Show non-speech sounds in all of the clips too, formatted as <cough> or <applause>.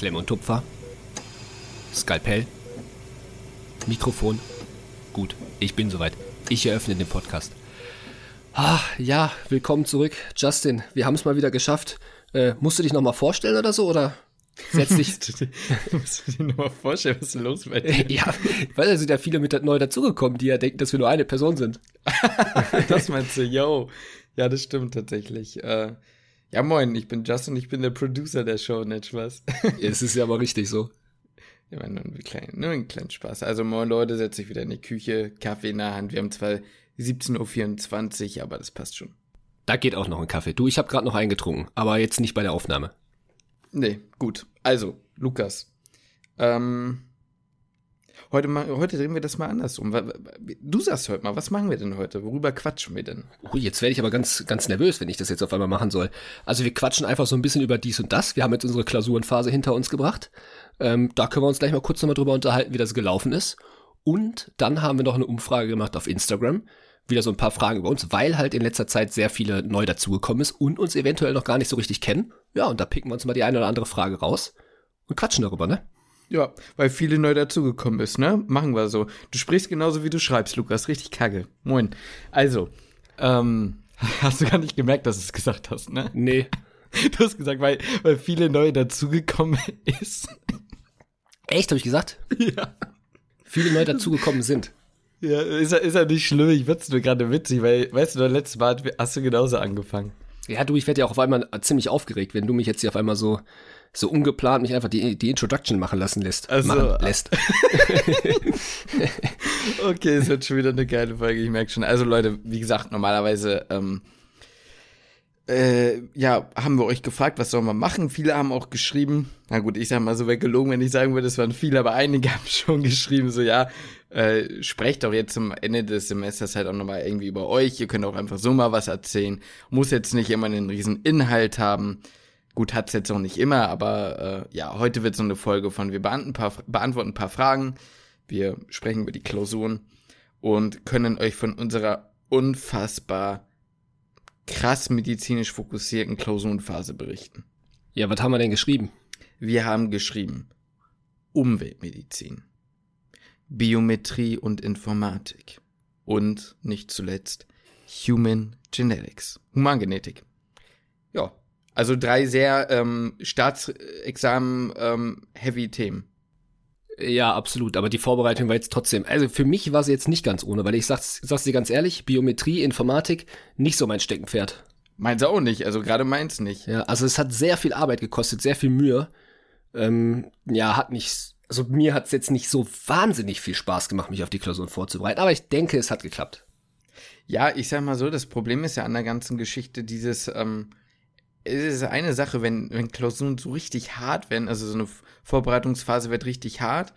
Klemm und Tupfer. Skalpell. Mikrofon. Gut, ich bin soweit. Ich eröffne den Podcast. Ah, ja, willkommen zurück. Justin, wir haben es mal wieder geschafft. Äh, musst du dich nochmal vorstellen oder so, oder setz dich... <laughs> musst du dir nochmal vorstellen, was ist los bei dir? <laughs> ja, weil da sind ja viele mit neu dazugekommen, die ja denken, dass wir nur eine Person sind. <laughs> das meinst du, yo. Ja, das stimmt tatsächlich. Äh, ja, moin, ich bin Justin, ich bin der Producer der Show, nicht Spaß. Es ist ja aber richtig so. <laughs> Ja, nur, ein klein, nur ein kleinen Spaß. Also moin Leute, setze ich wieder in die Küche, Kaffee in der Hand. Wir haben zwar 17.24 Uhr, aber das passt schon. Da geht auch noch ein Kaffee. Du, ich habe gerade noch eingetrunken, aber jetzt nicht bei der Aufnahme. Nee, gut. Also, Lukas. Ähm, heute, heute drehen wir das mal andersrum. Du sagst heute mal, was machen wir denn heute? Worüber quatschen wir denn? Ui, jetzt werde ich aber ganz, ganz nervös, wenn ich das jetzt auf einmal machen soll. Also wir quatschen einfach so ein bisschen über dies und das. Wir haben jetzt unsere Klausurenphase hinter uns gebracht. Ähm, da können wir uns gleich mal kurz nochmal drüber unterhalten, wie das gelaufen ist. Und dann haben wir noch eine Umfrage gemacht auf Instagram. Wieder so ein paar Fragen über uns, weil halt in letzter Zeit sehr viele neu dazugekommen ist und uns eventuell noch gar nicht so richtig kennen. Ja, und da picken wir uns mal die eine oder andere Frage raus und quatschen darüber, ne? Ja, weil viele neu dazugekommen ist, ne? Machen wir so. Du sprichst genauso, wie du schreibst, Lukas. Richtig kacke. Moin. Also, ähm, <laughs> hast du gar nicht gemerkt, dass du es gesagt hast, ne? Nee. <laughs> Du hast gesagt, weil, weil viele neu dazugekommen <laughs> ist. Echt, habe ich gesagt? Ja. Viele neu dazugekommen sind. Ja, ist ja, ist ja nicht schlimm, ich find's nur gerade witzig, weil, weißt du, letztes Mal hast du genauso angefangen. Ja, du, ich werde ja auch auf einmal ziemlich aufgeregt, wenn du mich jetzt hier auf einmal so, so ungeplant mich einfach die, die Introduction machen lassen lässt. Also, machen lässt. <laughs> okay, es wird schon wieder eine geile Folge, ich merke schon. Also Leute, wie gesagt, normalerweise, ähm, äh, ja, haben wir euch gefragt, was soll man machen? Viele haben auch geschrieben, na gut, ich sag mal so weggelogen, wenn ich sagen würde, es waren viele, aber einige <laughs> haben schon geschrieben, so ja, äh, sprecht doch jetzt zum Ende des Semesters halt auch nochmal irgendwie über euch. Ihr könnt auch einfach so mal was erzählen. Muss jetzt nicht immer einen riesen Inhalt haben. Gut, hat's jetzt auch nicht immer, aber äh, ja, heute wird so eine Folge von wir beantworten ein, paar, beantworten ein paar Fragen. Wir sprechen über die Klausuren und können euch von unserer unfassbar krass medizinisch fokussierten Klausurenphase berichten. Ja, was haben wir denn geschrieben? Wir haben geschrieben Umweltmedizin, Biometrie und Informatik und nicht zuletzt Human Genetics, Humangenetik. Also drei sehr ähm, Staatsexamen-heavy ähm, Themen. Ja, absolut. Aber die Vorbereitung war jetzt trotzdem. Also für mich war sie jetzt nicht ganz ohne, weil ich sag's, sag's dir ganz ehrlich, Biometrie, Informatik, nicht so mein Steckenpferd. Meins auch nicht, also gerade meins nicht. Ja, also es hat sehr viel Arbeit gekostet, sehr viel Mühe. Ähm, ja, hat nicht, also mir hat's jetzt nicht so wahnsinnig viel Spaß gemacht, mich auf die Klausuren vorzubereiten, aber ich denke, es hat geklappt. Ja, ich sag mal so, das Problem ist ja an der ganzen Geschichte dieses, ähm, es ist eine Sache, wenn, wenn Klausuren so richtig hart werden, also so eine Vorbereitungsphase wird richtig hart,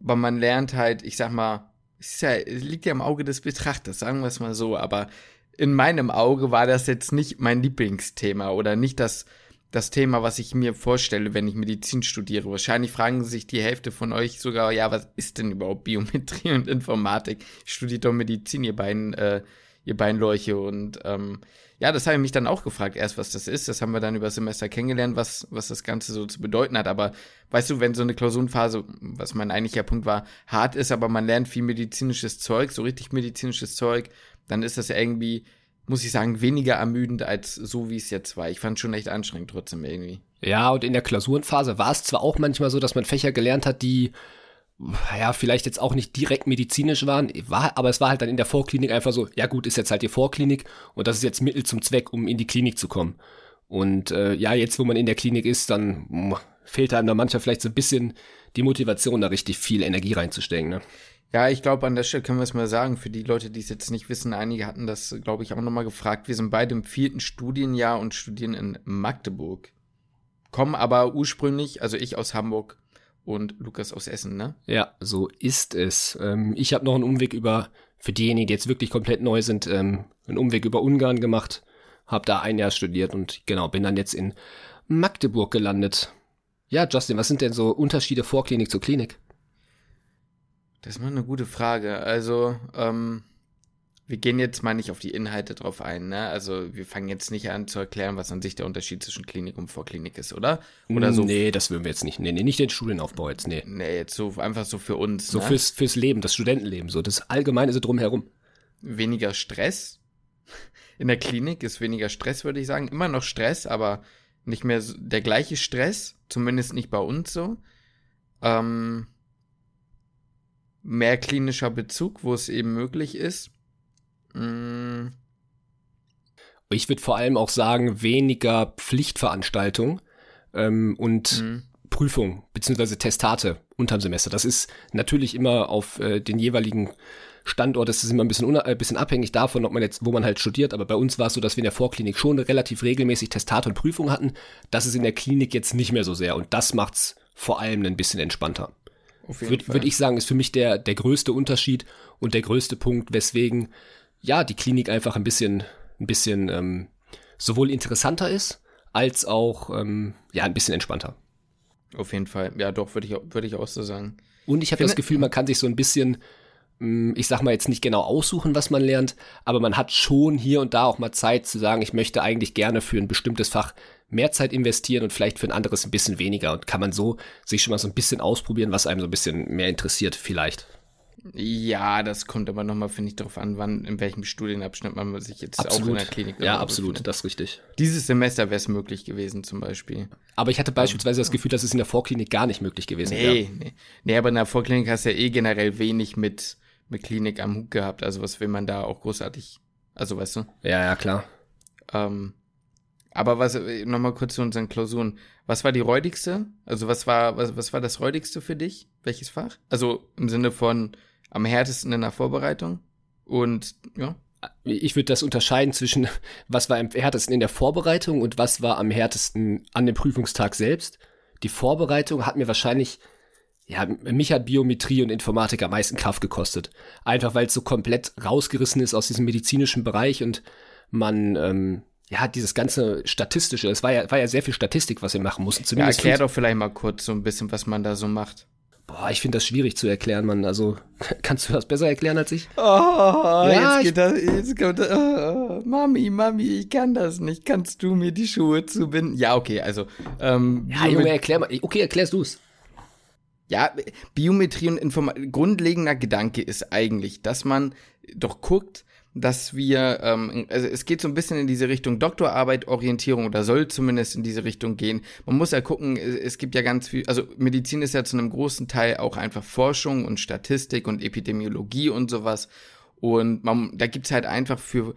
aber man lernt halt, ich sag mal, es, ja, es liegt ja im Auge des Betrachters, sagen wir es mal so, aber in meinem Auge war das jetzt nicht mein Lieblingsthema oder nicht das, das Thema, was ich mir vorstelle, wenn ich Medizin studiere. Wahrscheinlich fragen sich die Hälfte von euch sogar, ja, was ist denn überhaupt Biometrie und Informatik? Ich studiere doch Medizin, ihr beiden, äh, ihr beiden und ähm, ja, das habe ich mich dann auch gefragt, erst was das ist. Das haben wir dann über Semester kennengelernt, was, was das Ganze so zu bedeuten hat. Aber weißt du, wenn so eine Klausurenphase, was mein eigentlicher Punkt war, hart ist, aber man lernt viel medizinisches Zeug, so richtig medizinisches Zeug, dann ist das irgendwie, muss ich sagen, weniger ermüdend als so, wie es jetzt war. Ich fand schon echt anstrengend trotzdem irgendwie. Ja, und in der Klausurenphase war es zwar auch manchmal so, dass man Fächer gelernt hat, die ja, vielleicht jetzt auch nicht direkt medizinisch waren, war, aber es war halt dann in der Vorklinik einfach so, ja gut, ist jetzt halt die Vorklinik und das ist jetzt Mittel zum Zweck, um in die Klinik zu kommen. Und äh, ja, jetzt, wo man in der Klinik ist, dann mh, fehlt einem da manchmal vielleicht so ein bisschen die Motivation, da richtig viel Energie reinzustecken. Ne? Ja, ich glaube, an der Stelle können wir es mal sagen, für die Leute, die es jetzt nicht wissen, einige hatten das, glaube ich, auch nochmal gefragt. Wir sind beide im vierten Studienjahr und studieren in Magdeburg. Kommen aber ursprünglich, also ich aus Hamburg, und Lukas aus Essen, ne? Ja, so ist es. Ähm, ich habe noch einen Umweg über, für diejenigen, die jetzt wirklich komplett neu sind, ähm, einen Umweg über Ungarn gemacht, habe da ein Jahr studiert und genau, bin dann jetzt in Magdeburg gelandet. Ja, Justin, was sind denn so Unterschiede Vorklinik zu Klinik? Das ist mal eine gute Frage. Also, ähm, wir gehen jetzt mal nicht auf die Inhalte drauf ein, ne? Also wir fangen jetzt nicht an zu erklären, was an sich der Unterschied zwischen Klinik und Vorklinik ist, oder? Oder so? Nee, das würden wir jetzt nicht. Nee, nee, nicht den Studienaufbau jetzt, nee. Nee, jetzt so einfach so für uns. So ne? fürs, fürs Leben, das Studentenleben, so das Allgemeine so drumherum. Weniger Stress. In der Klinik ist weniger Stress, würde ich sagen. Immer noch Stress, aber nicht mehr der gleiche Stress, zumindest nicht bei uns so. Ähm, mehr klinischer Bezug, wo es eben möglich ist Mm. Ich würde vor allem auch sagen, weniger Pflichtveranstaltung ähm, und mhm. Prüfung beziehungsweise Testate unterm Semester. Das ist natürlich immer auf äh, den jeweiligen Standort, das ist immer ein bisschen, ein äh, bisschen abhängig davon, ob man jetzt, wo man halt studiert. Aber bei uns war es so, dass wir in der Vorklinik schon relativ regelmäßig Testate und Prüfungen hatten. Das ist in der Klinik jetzt nicht mehr so sehr und das macht's vor allem ein bisschen entspannter. Würde würd ich sagen, ist für mich der, der größte Unterschied und der größte Punkt, weswegen ja, die Klinik einfach ein bisschen, ein bisschen ähm, sowohl interessanter ist, als auch ähm, ja, ein bisschen entspannter. Auf jeden Fall. Ja, doch, würde ich, würd ich auch so sagen. Und ich habe das Gefühl, man kann sich so ein bisschen, mm, ich sag mal jetzt nicht genau aussuchen, was man lernt, aber man hat schon hier und da auch mal Zeit zu sagen, ich möchte eigentlich gerne für ein bestimmtes Fach mehr Zeit investieren und vielleicht für ein anderes ein bisschen weniger. Und kann man so sich schon mal so ein bisschen ausprobieren, was einem so ein bisschen mehr interessiert, vielleicht. Ja, das kommt aber nochmal, finde ich, darauf an, wann, in welchem Studienabschnitt man sich jetzt absolut. auch in der Klinik Ja, absolut, befindet. das ist richtig. Dieses Semester wäre es möglich gewesen, zum Beispiel. Aber ich hatte beispielsweise das Gefühl, dass es in der Vorklinik gar nicht möglich gewesen nee, wäre. Nee, nee, aber in der Vorklinik hast du ja eh generell wenig mit, mit Klinik am Hut gehabt. Also was will man da auch großartig, also weißt du? Ja, ja, klar. Ähm, aber was, nochmal kurz zu unseren Klausuren. Was war die räudigste? Also was war, was, was war das räudigste für dich? Welches Fach? Also im Sinne von, am härtesten in der Vorbereitung. Und ja. Ich würde das unterscheiden zwischen, <laughs> was war am härtesten in der Vorbereitung und was war am härtesten an dem Prüfungstag selbst. Die Vorbereitung hat mir wahrscheinlich, ja, mich hat Biometrie und Informatik am meisten Kraft gekostet. Einfach weil es so komplett rausgerissen ist aus diesem medizinischen Bereich und man, ähm, ja, dieses ganze Statistische, es war ja, war ja sehr viel Statistik, was wir machen mussten. Zumindest ja, erklär doch vielleicht mal kurz so ein bisschen, was man da so macht. Boah, ich finde das schwierig zu erklären, Mann. Also, <laughs> kannst du das besser erklären als ich? Oh, ja, jetzt geht das, jetzt kommt, oh, Mami, Mami, ich kann das nicht. Kannst du mir die Schuhe zubinden? Ja, okay, also, ähm, Ja, Junge, erklär mal. Okay, erklärst du's. Ja, Biometrie und Informatik, grundlegender Gedanke ist eigentlich, dass man doch guckt, dass wir, ähm, also es geht so ein bisschen in diese Richtung Doktorarbeit, Orientierung oder soll zumindest in diese Richtung gehen. Man muss ja gucken, es gibt ja ganz viel, also Medizin ist ja zu einem großen Teil auch einfach Forschung und Statistik und Epidemiologie und sowas. Und man, da gibt's halt einfach für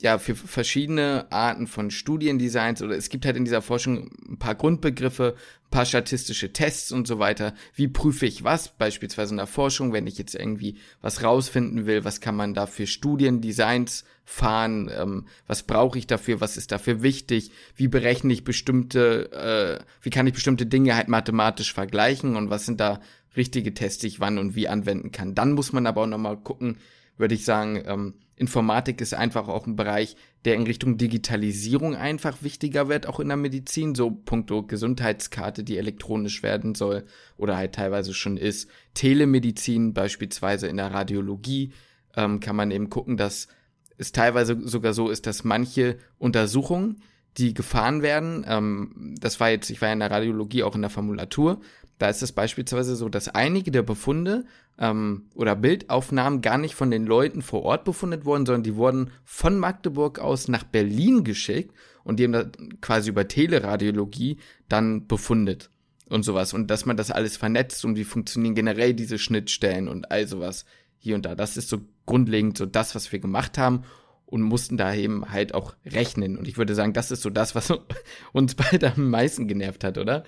ja, für verschiedene Arten von Studiendesigns oder es gibt halt in dieser Forschung ein paar Grundbegriffe, ein paar statistische Tests und so weiter. Wie prüfe ich was? Beispielsweise in der Forschung, wenn ich jetzt irgendwie was rausfinden will, was kann man da für Studiendesigns fahren? Ähm, was brauche ich dafür? Was ist dafür wichtig? Wie berechne ich bestimmte, äh, wie kann ich bestimmte Dinge halt mathematisch vergleichen und was sind da richtige Tests, die ich wann und wie anwenden kann? Dann muss man aber auch nochmal gucken, würde ich sagen, ähm, Informatik ist einfach auch ein Bereich, der in Richtung Digitalisierung einfach wichtiger wird, auch in der Medizin, so puncto Gesundheitskarte, die elektronisch werden soll oder halt teilweise schon ist. Telemedizin beispielsweise in der Radiologie ähm, kann man eben gucken, dass es teilweise sogar so ist, dass manche Untersuchungen, die gefahren werden, ähm, das war jetzt, ich war ja in der Radiologie auch in der Formulatur, da ist es beispielsweise so, dass einige der Befunde ähm, oder Bildaufnahmen gar nicht von den Leuten vor Ort befundet wurden, sondern die wurden von Magdeburg aus nach Berlin geschickt und die haben da quasi über Teleradiologie dann befundet und sowas. Und dass man das alles vernetzt und wie funktionieren generell diese Schnittstellen und all sowas hier und da. Das ist so grundlegend so das, was wir gemacht haben und mussten da eben halt auch rechnen. Und ich würde sagen, das ist so das, was <laughs> uns beide am meisten genervt hat, oder?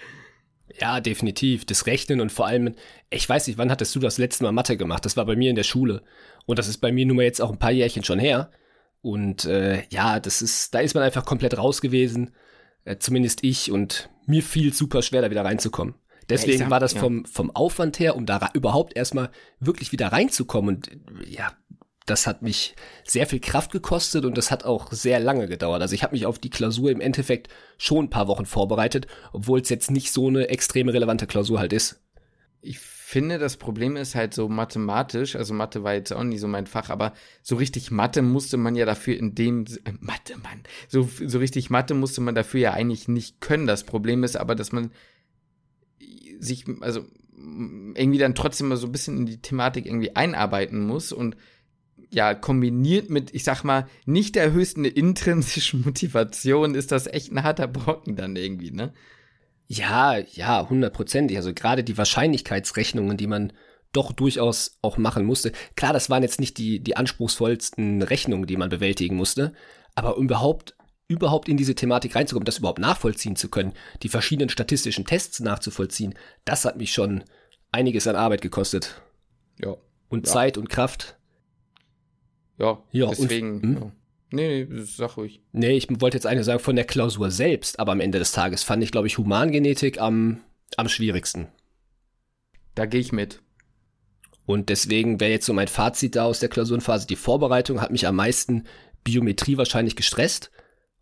Ja, definitiv. Das Rechnen und vor allem, ich weiß nicht, wann hattest du das letzte Mal Mathe gemacht? Das war bei mir in der Schule. Und das ist bei mir nun mal jetzt auch ein paar Jährchen schon her. Und äh, ja, das ist, da ist man einfach komplett raus gewesen. Äh, zumindest ich. Und mir fiel super schwer, da wieder reinzukommen. Deswegen ja, sag, war das vom, vom Aufwand her, um da überhaupt erstmal wirklich wieder reinzukommen. Und ja, das hat mich sehr viel Kraft gekostet und das hat auch sehr lange gedauert. Also ich habe mich auf die Klausur im Endeffekt schon ein paar Wochen vorbereitet, obwohl es jetzt nicht so eine extrem relevante Klausur halt ist. Ich finde, das Problem ist halt so mathematisch, also Mathe war jetzt auch nie so mein Fach, aber so richtig Mathe musste man ja dafür in dem, äh, Mathe, Mann, so, so richtig Mathe musste man dafür ja eigentlich nicht können. Das Problem ist aber, dass man sich, also irgendwie dann trotzdem mal so ein bisschen in die Thematik irgendwie einarbeiten muss und ja, kombiniert mit, ich sag mal, nicht der höchsten intrinsischen <laughs> Motivation ist das echt ein harter Brocken dann irgendwie, ne? Ja, ja, hundertprozentig. Also gerade die Wahrscheinlichkeitsrechnungen, die man doch durchaus auch machen musste. Klar, das waren jetzt nicht die, die anspruchsvollsten Rechnungen, die man bewältigen musste, aber um überhaupt, überhaupt in diese Thematik reinzukommen, das überhaupt nachvollziehen zu können, die verschiedenen statistischen Tests nachzuvollziehen, das hat mich schon einiges an Arbeit gekostet. Ja. Und ja. Zeit und Kraft. Ja, Ja, deswegen. und- hm? ja. Nee, nee, sag ruhig. Nee, ich wollte jetzt eigentlich sagen von der Klausur selbst, aber am Ende des Tages fand ich, glaube ich, Humangenetik am, am schwierigsten. Da gehe ich mit. Und deswegen wäre jetzt so mein Fazit da aus der Klausurenphase. Die Vorbereitung hat mich am meisten Biometrie wahrscheinlich gestresst,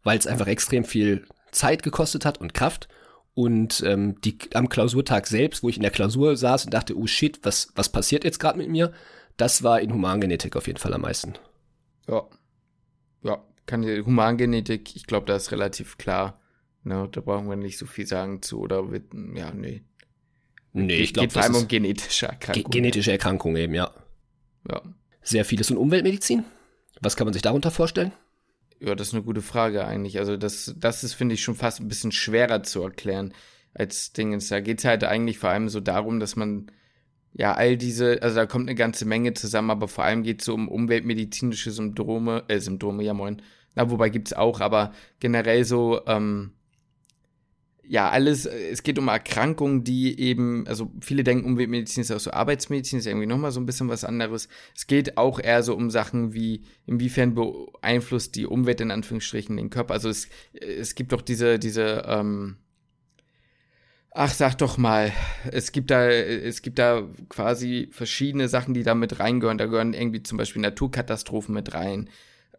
weil es einfach extrem viel Zeit gekostet hat und Kraft. Und ähm, die, am Klausurtag selbst, wo ich in der Klausur saß und dachte, oh shit, was, was passiert jetzt gerade mit mir? Das war in Humangenetik auf jeden Fall am meisten. Ja. Ja, kann die Humangenetik, ich glaube, da ist relativ klar. Ne, da brauchen wir nicht so viel sagen zu, oder wird, ja, nee. Nee, ich Geht glaube, vor das allem um ist genetische ge Erkrankungen. genetische Erkrankung eben, ja. ja. Sehr vieles. Und Umweltmedizin? Was kann man sich darunter vorstellen? ja, das ist eine gute Frage eigentlich. Also das, das ist, finde ich, schon fast ein bisschen schwerer zu erklären als Dingens. Da geht es halt eigentlich vor allem so darum, dass man ja all diese, also da kommt eine ganze Menge zusammen, aber vor allem geht es so um umweltmedizinische Symptome, äh, Symptome, ja moin. Na, wobei gibt's auch, aber generell so, ähm, ja, alles, äh, es geht um Erkrankungen, die eben, also viele denken, Umweltmedizin ist auch so Arbeitsmedizin, ist irgendwie nochmal so ein bisschen was anderes. Es geht auch eher so um Sachen wie, inwiefern beeinflusst die Umwelt in Anführungsstrichen den Körper. Also es, es gibt doch diese, diese, ähm, ach, sag doch mal, es gibt da, es gibt da quasi verschiedene Sachen, die da mit reingehören. Da gehören irgendwie zum Beispiel Naturkatastrophen mit rein.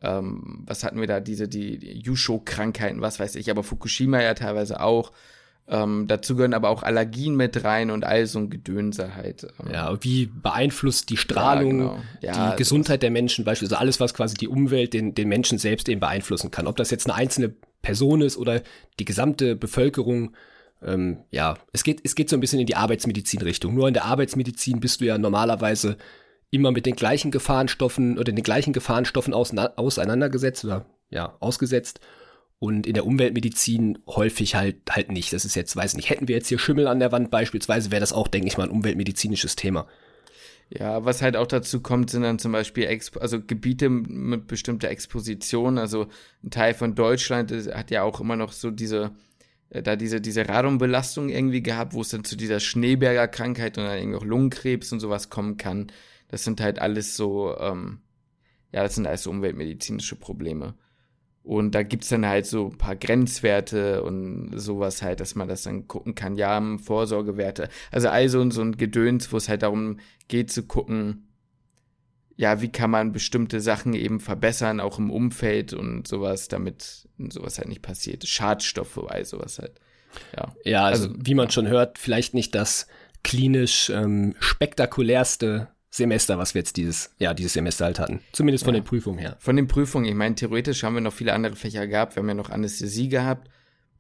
Ähm, was hatten wir da? Diese, die, die Yusho-Krankheiten, was weiß ich, aber Fukushima ja teilweise auch. Ähm, dazu gehören aber auch Allergien mit rein und all so ein Gedönse halt. Ähm, Ja, wie beeinflusst die Strahlung genau. Ja, die sowas. Gesundheit der Menschen, beispielsweise alles, was quasi die Umwelt, den, den Menschen selbst eben beeinflussen kann. Ob das jetzt eine einzelne Person ist oder die gesamte Bevölkerung. Ähm, ja, es geht, es geht so ein bisschen in die Arbeitsmedizin-Richtung. Nur in der Arbeitsmedizin bist du ja normalerweise immer mit den gleichen Gefahrenstoffen oder den gleichen Gefahrenstoffen auseinandergesetzt oder ja, ausgesetzt. Und in der Umweltmedizin häufig halt halt nicht. Das ist jetzt, weiß nicht, hätten wir jetzt hier Schimmel an der Wand beispielsweise, wäre das auch, denke ich mal, ein umweltmedizinisches Thema. Ja, was halt auch dazu kommt, sind dann zum Beispiel Expo also Gebiete mit bestimmter Exposition. Also ein Teil von Deutschland ist, hat ja auch immer noch so diese, da diese, diese Radonbelastung irgendwie gehabt, wo es dann zu dieser Schneeberger Krankheit und dann irgendwie auch Lungenkrebs und sowas kommen kann. Das sind halt alles so, ähm, ja, das sind alles so umweltmedizinische Probleme. Und da gibt's dann halt so ein paar Grenzwerte und sowas halt, dass man das dann gucken kann. Ja, Vorsorgewerte. Also also so ein Gedöns, wo es halt darum geht zu gucken, ja, wie kann man bestimmte Sachen eben verbessern, auch im Umfeld und sowas, damit sowas halt nicht passiert. Schadstoffe, all sowas halt. Ja. Ja, also, Also- wie man schon hört, vielleicht nicht das klinisch ähm, spektakulärste Semester, was wir jetzt dieses, ja, dieses Semester halt hatten. Zumindest von Ja. den Prüfungen her. Von den Prüfungen, ich meine, theoretisch haben wir noch viele andere Fächer gehabt. Wir haben ja noch Anästhesie gehabt,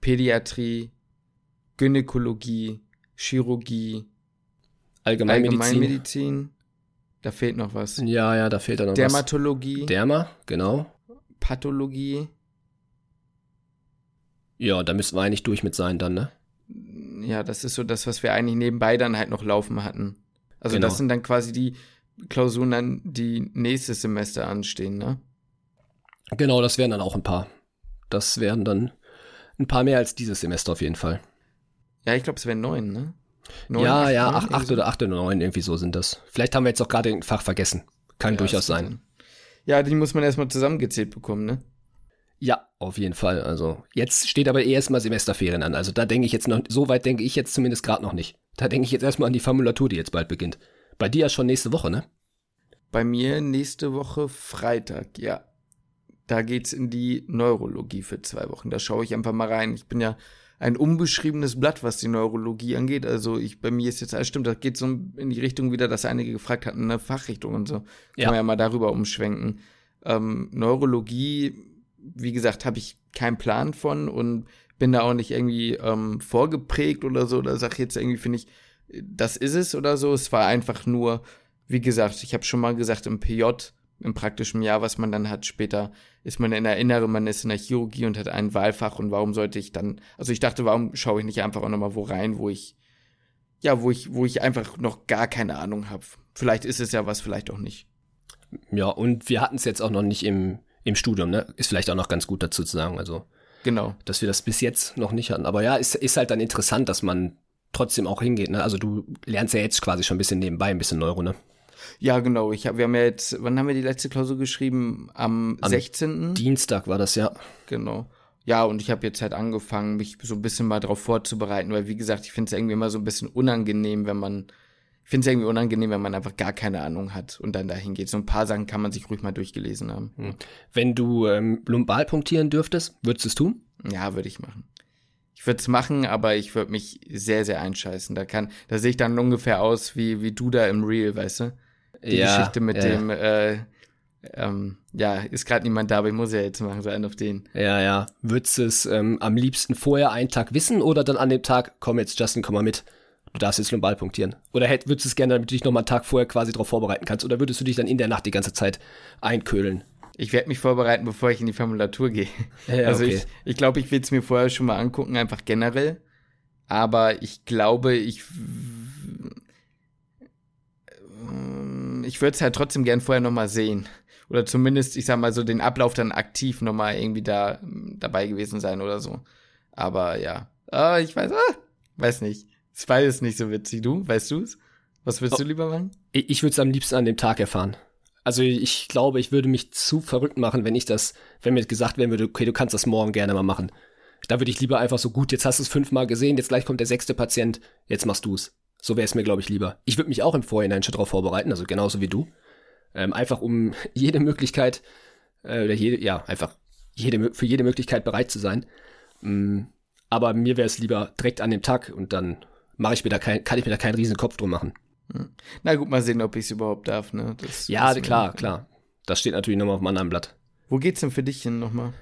Pädiatrie, Gynäkologie, Chirurgie, Allgemeinmedizin. Allgemeinmedizin. Da fehlt noch was. Ja, ja, da fehlt dann noch Dermatologie, was. Derma, genau. Pathologie. Ja, da müssen wir eigentlich durch mit sein dann, ne? Ja, das ist so das, was wir eigentlich nebenbei dann halt noch laufen hatten. Also Genau. das sind dann quasi die Klausuren, dann, die nächstes Semester anstehen, ne? Genau, das wären dann auch ein paar. Das wären dann ein paar mehr als dieses Semester auf jeden Fall. Ja, ich glaube, es wären neun, ne? Neun, ja, ja, neun, acht, acht irgendwie oder acht oder neun, irgendwie so sind das. Vielleicht haben wir jetzt auch gerade ein Fach vergessen. Kann Ja, durchaus kann sein. Ja, die muss man erstmal zusammengezählt bekommen, ne? Ja, auf jeden Fall. Also jetzt steht aber eh erstmal Semesterferien an. Also da denke ich jetzt noch, so weit denke ich jetzt zumindest gerade noch nicht. Da denke ich jetzt erstmal an die Formulatur, die jetzt bald beginnt. Bei dir ja schon nächste Woche, ne? Bei mir nächste Woche Freitag, ja. da geht's in die Neurologie für zwei Wochen. Da schaue ich einfach mal rein. Ich bin ja ein unbeschriebenes Blatt, was die Neurologie angeht. Also ich, bei mir ist jetzt alles stimmt, das geht so in die Richtung wieder, dass einige gefragt hatten, eine Fachrichtung und so. Kann Ja. man ja mal darüber umschwenken. Ähm, Neurologie, wie gesagt, habe ich keinen Plan von und bin da auch nicht irgendwie ähm, vorgeprägt oder so, oder sag jetzt irgendwie, finde ich, das ist es oder so. Es war einfach nur, wie gesagt, ich habe schon mal gesagt, im PJ, im praktischen Jahr, was man dann hat, später ist man in der Innere, man ist in der Chirurgie und hat ein Wahlfach und warum sollte ich dann, also ich dachte, warum schaue ich nicht einfach auch nochmal wo rein, wo ich, ja, wo ich, wo ich einfach noch gar keine Ahnung habe. Vielleicht ist es ja was, vielleicht auch nicht. Ja, und wir hatten es jetzt auch noch nicht im, im Studium, ne? Ist vielleicht auch noch ganz gut dazu zu sagen. Also, Genau. dass wir das bis jetzt noch nicht hatten. Aber ja, ist, ist halt dann interessant, dass man trotzdem auch hingeht, ne? Also du lernst ja jetzt quasi schon ein bisschen nebenbei, ein bisschen Neuro, ne? Ja, genau. Ich hab, wir haben ja jetzt, wann haben wir die letzte Klausur geschrieben? Am, Am 16. Dienstag war das ja. Genau. Ja, und ich habe jetzt halt angefangen, mich so ein bisschen mal darauf vorzubereiten, weil wie gesagt, ich finde es irgendwie immer so ein bisschen unangenehm, wenn man, ich finde es irgendwie unangenehm, wenn man einfach gar keine Ahnung hat und dann dahin geht. So ein paar Sachen kann man sich ruhig mal durchgelesen haben. Wenn du ähm, lumbal punktieren dürftest, würdest du es tun? Ja, würde ich machen. Ich würde es machen, aber ich würde mich sehr, sehr einscheißen. Da kann, da sehe ich dann ungefähr aus wie, wie du da im Real, weißt du? Die Geschichte mit ja, dem, äh, ähm, ja, ist gerade niemand da, aber ich muss ja jetzt machen, so einen auf den. Ja, ja. Würdest du es ähm, am liebsten vorher einen Tag wissen oder dann an dem Tag, komm jetzt, Justin, komm mal mit. Du darfst jetzt lumbal punktieren. Oder hätt, würdest du es gerne, damit du dich noch mal einen Tag vorher quasi darauf vorbereiten kannst? Oder würdest du dich dann in der Nacht die ganze Zeit einköhlen? Ich werde mich vorbereiten, bevor ich in die Formulatur gehe. Ja, also okay. ich, ich glaube, ich will es mir vorher schon mal angucken, einfach generell. Aber ich glaube, ich ähm, ich würde es halt trotzdem gern vorher noch mal sehen. Oder zumindest, ich sag mal so, den Ablauf dann aktiv noch mal irgendwie da dabei gewesen sein oder so. Aber ja, ah, ich weiß, ah, weiß nicht. Es war jetzt nicht so witzig. Du, weißt du's? Was würdest Oh. du lieber machen? Ich, ich würde es am liebsten an dem Tag erfahren. Also ich glaube, ich würde mich zu verrückt machen, wenn ich das, wenn mir gesagt werden würde, okay, du kannst das morgen gerne mal machen. Da würde ich lieber einfach so gut, jetzt hast du es fünfmal gesehen, jetzt gleich kommt der sechste Patient, jetzt machst du es. So wäre es mir, glaube ich, lieber. Ich würde mich auch im Vorhinein schon darauf vorbereiten, also genauso wie du. Ähm, einfach um <laughs> jede Möglichkeit, äh, oder jede, ja, einfach jede, für jede Möglichkeit bereit zu sein. Mm, aber mir wäre es lieber direkt an dem Tag und dann mache ich mir da kein, kann ich mir da keinen riesen Kopf drum machen. Na gut, mal sehen, ob ich es überhaupt darf, ne? Das Ja, klar, nicht. klar. Das steht natürlich nochmal auf einem anderen Blatt. Wo geht's denn für dich hin nochmal?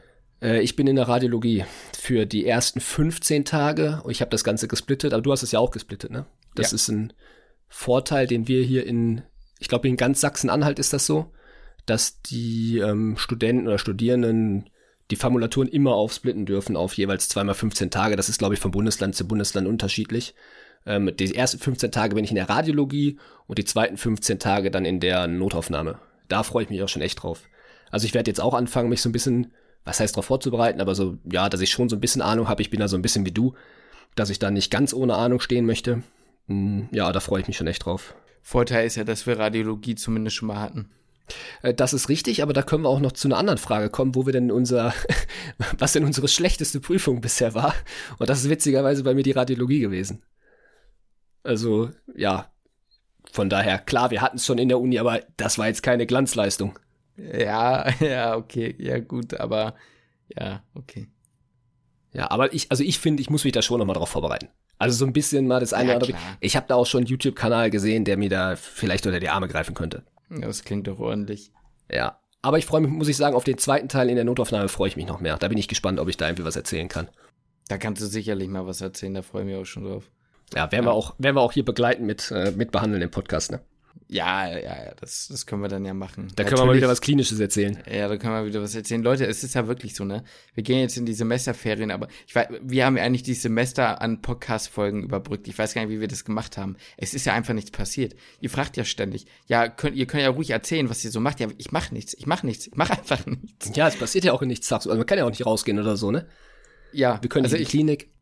Äh, ich bin in der Radiologie für die ersten 15 Tage. Ich habe das Ganze gesplittet, aber du hast es ja auch gesplittet, ne? Das Ja. ist ein Vorteil, den wir hier in, ich glaube in ganz Sachsen-Anhalt ist das so, dass die ähm, Studenten oder Studierenden die Formulaturen immer aufsplitten dürfen auf jeweils zweimal 15 Tage. Das ist, glaube ich, von Bundesland zu Bundesland unterschiedlich. Ähm, die ersten 15 Tage bin ich in der Radiologie und die zweiten 15 Tage dann in der Notaufnahme. Da freue ich mich auch schon echt drauf. Also ich werde jetzt auch anfangen, mich so ein bisschen, was heißt darauf vorzubereiten, aber so, ja, dass ich schon so ein bisschen Ahnung habe. Ich bin da so ein bisschen wie du, dass ich da nicht ganz ohne Ahnung stehen möchte. Hm, Ja, da freue ich mich schon echt drauf. Vorteil ist ja, dass wir Radiologie zumindest schon mal hatten. Äh, Das ist richtig, aber da können wir auch noch zu einer anderen Frage kommen, wo wir denn unser, <laughs> was denn unsere schlechteste Prüfung bisher war. Und das ist witzigerweise bei mir die Radiologie gewesen. Also, ja. Von daher, klar, wir hatten es schon in der Uni, aber das war jetzt keine Glanzleistung. Ja, <laughs> ja, okay, ja gut, aber ja, okay. Ja, aber ich, also ich finde, ich muss mich da schon nochmal drauf vorbereiten. Also so ein bisschen mal das eine Ja, oder andere. Ich habe da auch schon einen YouTube-Kanal gesehen, der mir da vielleicht unter die Arme greifen könnte. Ja, Das klingt doch ordentlich. Ja. Aber ich freue mich, muss ich sagen, auf den zweiten Teil in der Notaufnahme freue ich mich noch mehr. Da bin ich gespannt, ob ich da irgendwie was erzählen kann. Da kannst du sicherlich mal was erzählen, da freue ich mich auch schon drauf. Ja, werden wir auch, werden wir auch hier begleiten mit, äh, mit behandeln im Podcast, ne? Ja, ja, ja, das, das können wir dann ja machen. Da können wir mal wieder Natürlich- was Klinisches erzählen. Ja, da können wir wieder was erzählen. Leute, es ist ja wirklich so, ne? Wir gehen jetzt in die Semesterferien, aber ich weiß, wir haben ja eigentlich die Semester an Podcast-Folgen überbrückt. Ich weiß gar nicht, wie wir das gemacht haben. Es ist ja einfach nichts passiert. Ihr fragt ja ständig. Ja, könnt, ihr könnt ja ruhig erzählen, was ihr so macht. Ja, ich mach nichts. Ich mach nichts. Ich mach <laughs> einfach nichts. Ja, es passiert ja auch nichts. Also man kann ja auch nicht rausgehen oder so, ne? Ja, Wir können also in die ich, Klinik.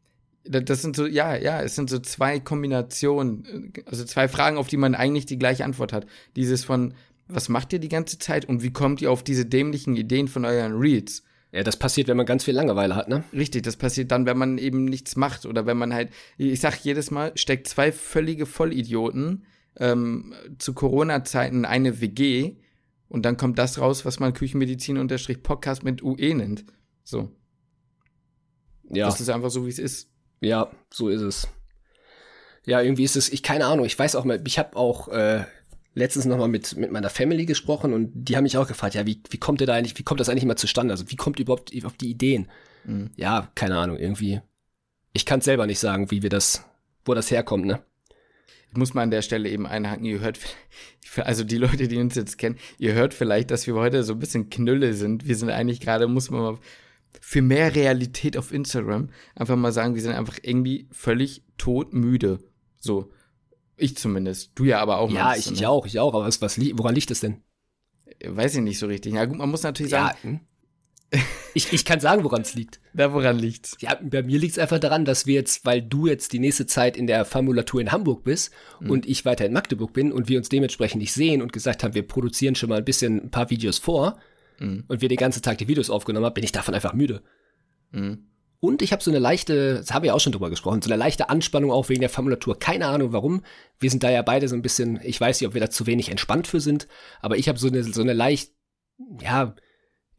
Da- Das sind so, ja, ja, es sind so zwei Kombinationen, äh, also zwei Fragen, auf die man eigentlich die gleiche Antwort hat. Dieses von, was macht ihr die ganze Zeit und wie kommt ihr auf diese dämlichen Ideen von euren Reels? Ja, das passiert, wenn man ganz viel Langeweile hat, ne? Richtig, das passiert dann, wenn man eben nichts macht oder wenn man halt, ich sag jedes Mal, steckt zwei völlige Vollidioten ähm, zu Corona-Zeiten in eine WG und dann kommt das raus, was man Küchenmedizin-Podcast mit UE nennt. So. Ja. Das ist einfach so, wie es ist. Ja, so ist es. Ja, irgendwie ist es, ich keine Ahnung, ich weiß auch mal, ich habe auch äh, letztens nochmal mit, mit meiner Family gesprochen und die haben mich auch gefragt, ja, wie, wie kommt ihr da eigentlich, wie kommt das eigentlich mal zustande? Also wie kommt ihr überhaupt auf die Ideen? Mhm. Ja, keine Ahnung, irgendwie. Ich kann selber nicht sagen, wie wir das, wo das herkommt, ne? Ich muss mal an der Stelle eben einhaken, ihr hört, <laughs> also die Leute, die uns jetzt kennen, ihr hört vielleicht, dass wir heute so ein bisschen Knülle sind. Wir sind eigentlich gerade, muss man mal für mehr Realität auf Instagram einfach mal sagen, wir sind einfach irgendwie völlig todmüde. So. Ich zumindest. Du ja aber auch. Ja, ich, ne? ich auch, ich auch. Aber was, was, woran liegt es denn? Weiß ich nicht so richtig. Ja, gut, man muss natürlich sagen. Ja, hm? ich, ich kann sagen, woran es liegt. <laughs> Da woran liegt's? Ja, bei mir liegt es einfach daran, dass wir jetzt, weil du jetzt die nächste Zeit in der Formulatur in Hamburg bist mhm. und ich weiter in Magdeburg bin und wir uns dementsprechend nicht sehen und gesagt haben, wir produzieren schon mal ein bisschen ein paar Videos vor mhm. und wir den ganzen Tag die Videos aufgenommen haben, bin ich davon einfach müde. Mhm. Und ich habe so eine leichte, das haben wir auch schon drüber gesprochen, so eine leichte Anspannung auch wegen der Formulatur. Keine Ahnung warum. Wir sind da ja beide so ein bisschen, ich weiß nicht, ob wir da zu wenig entspannt für sind, aber ich habe so eine, so eine leicht, ja,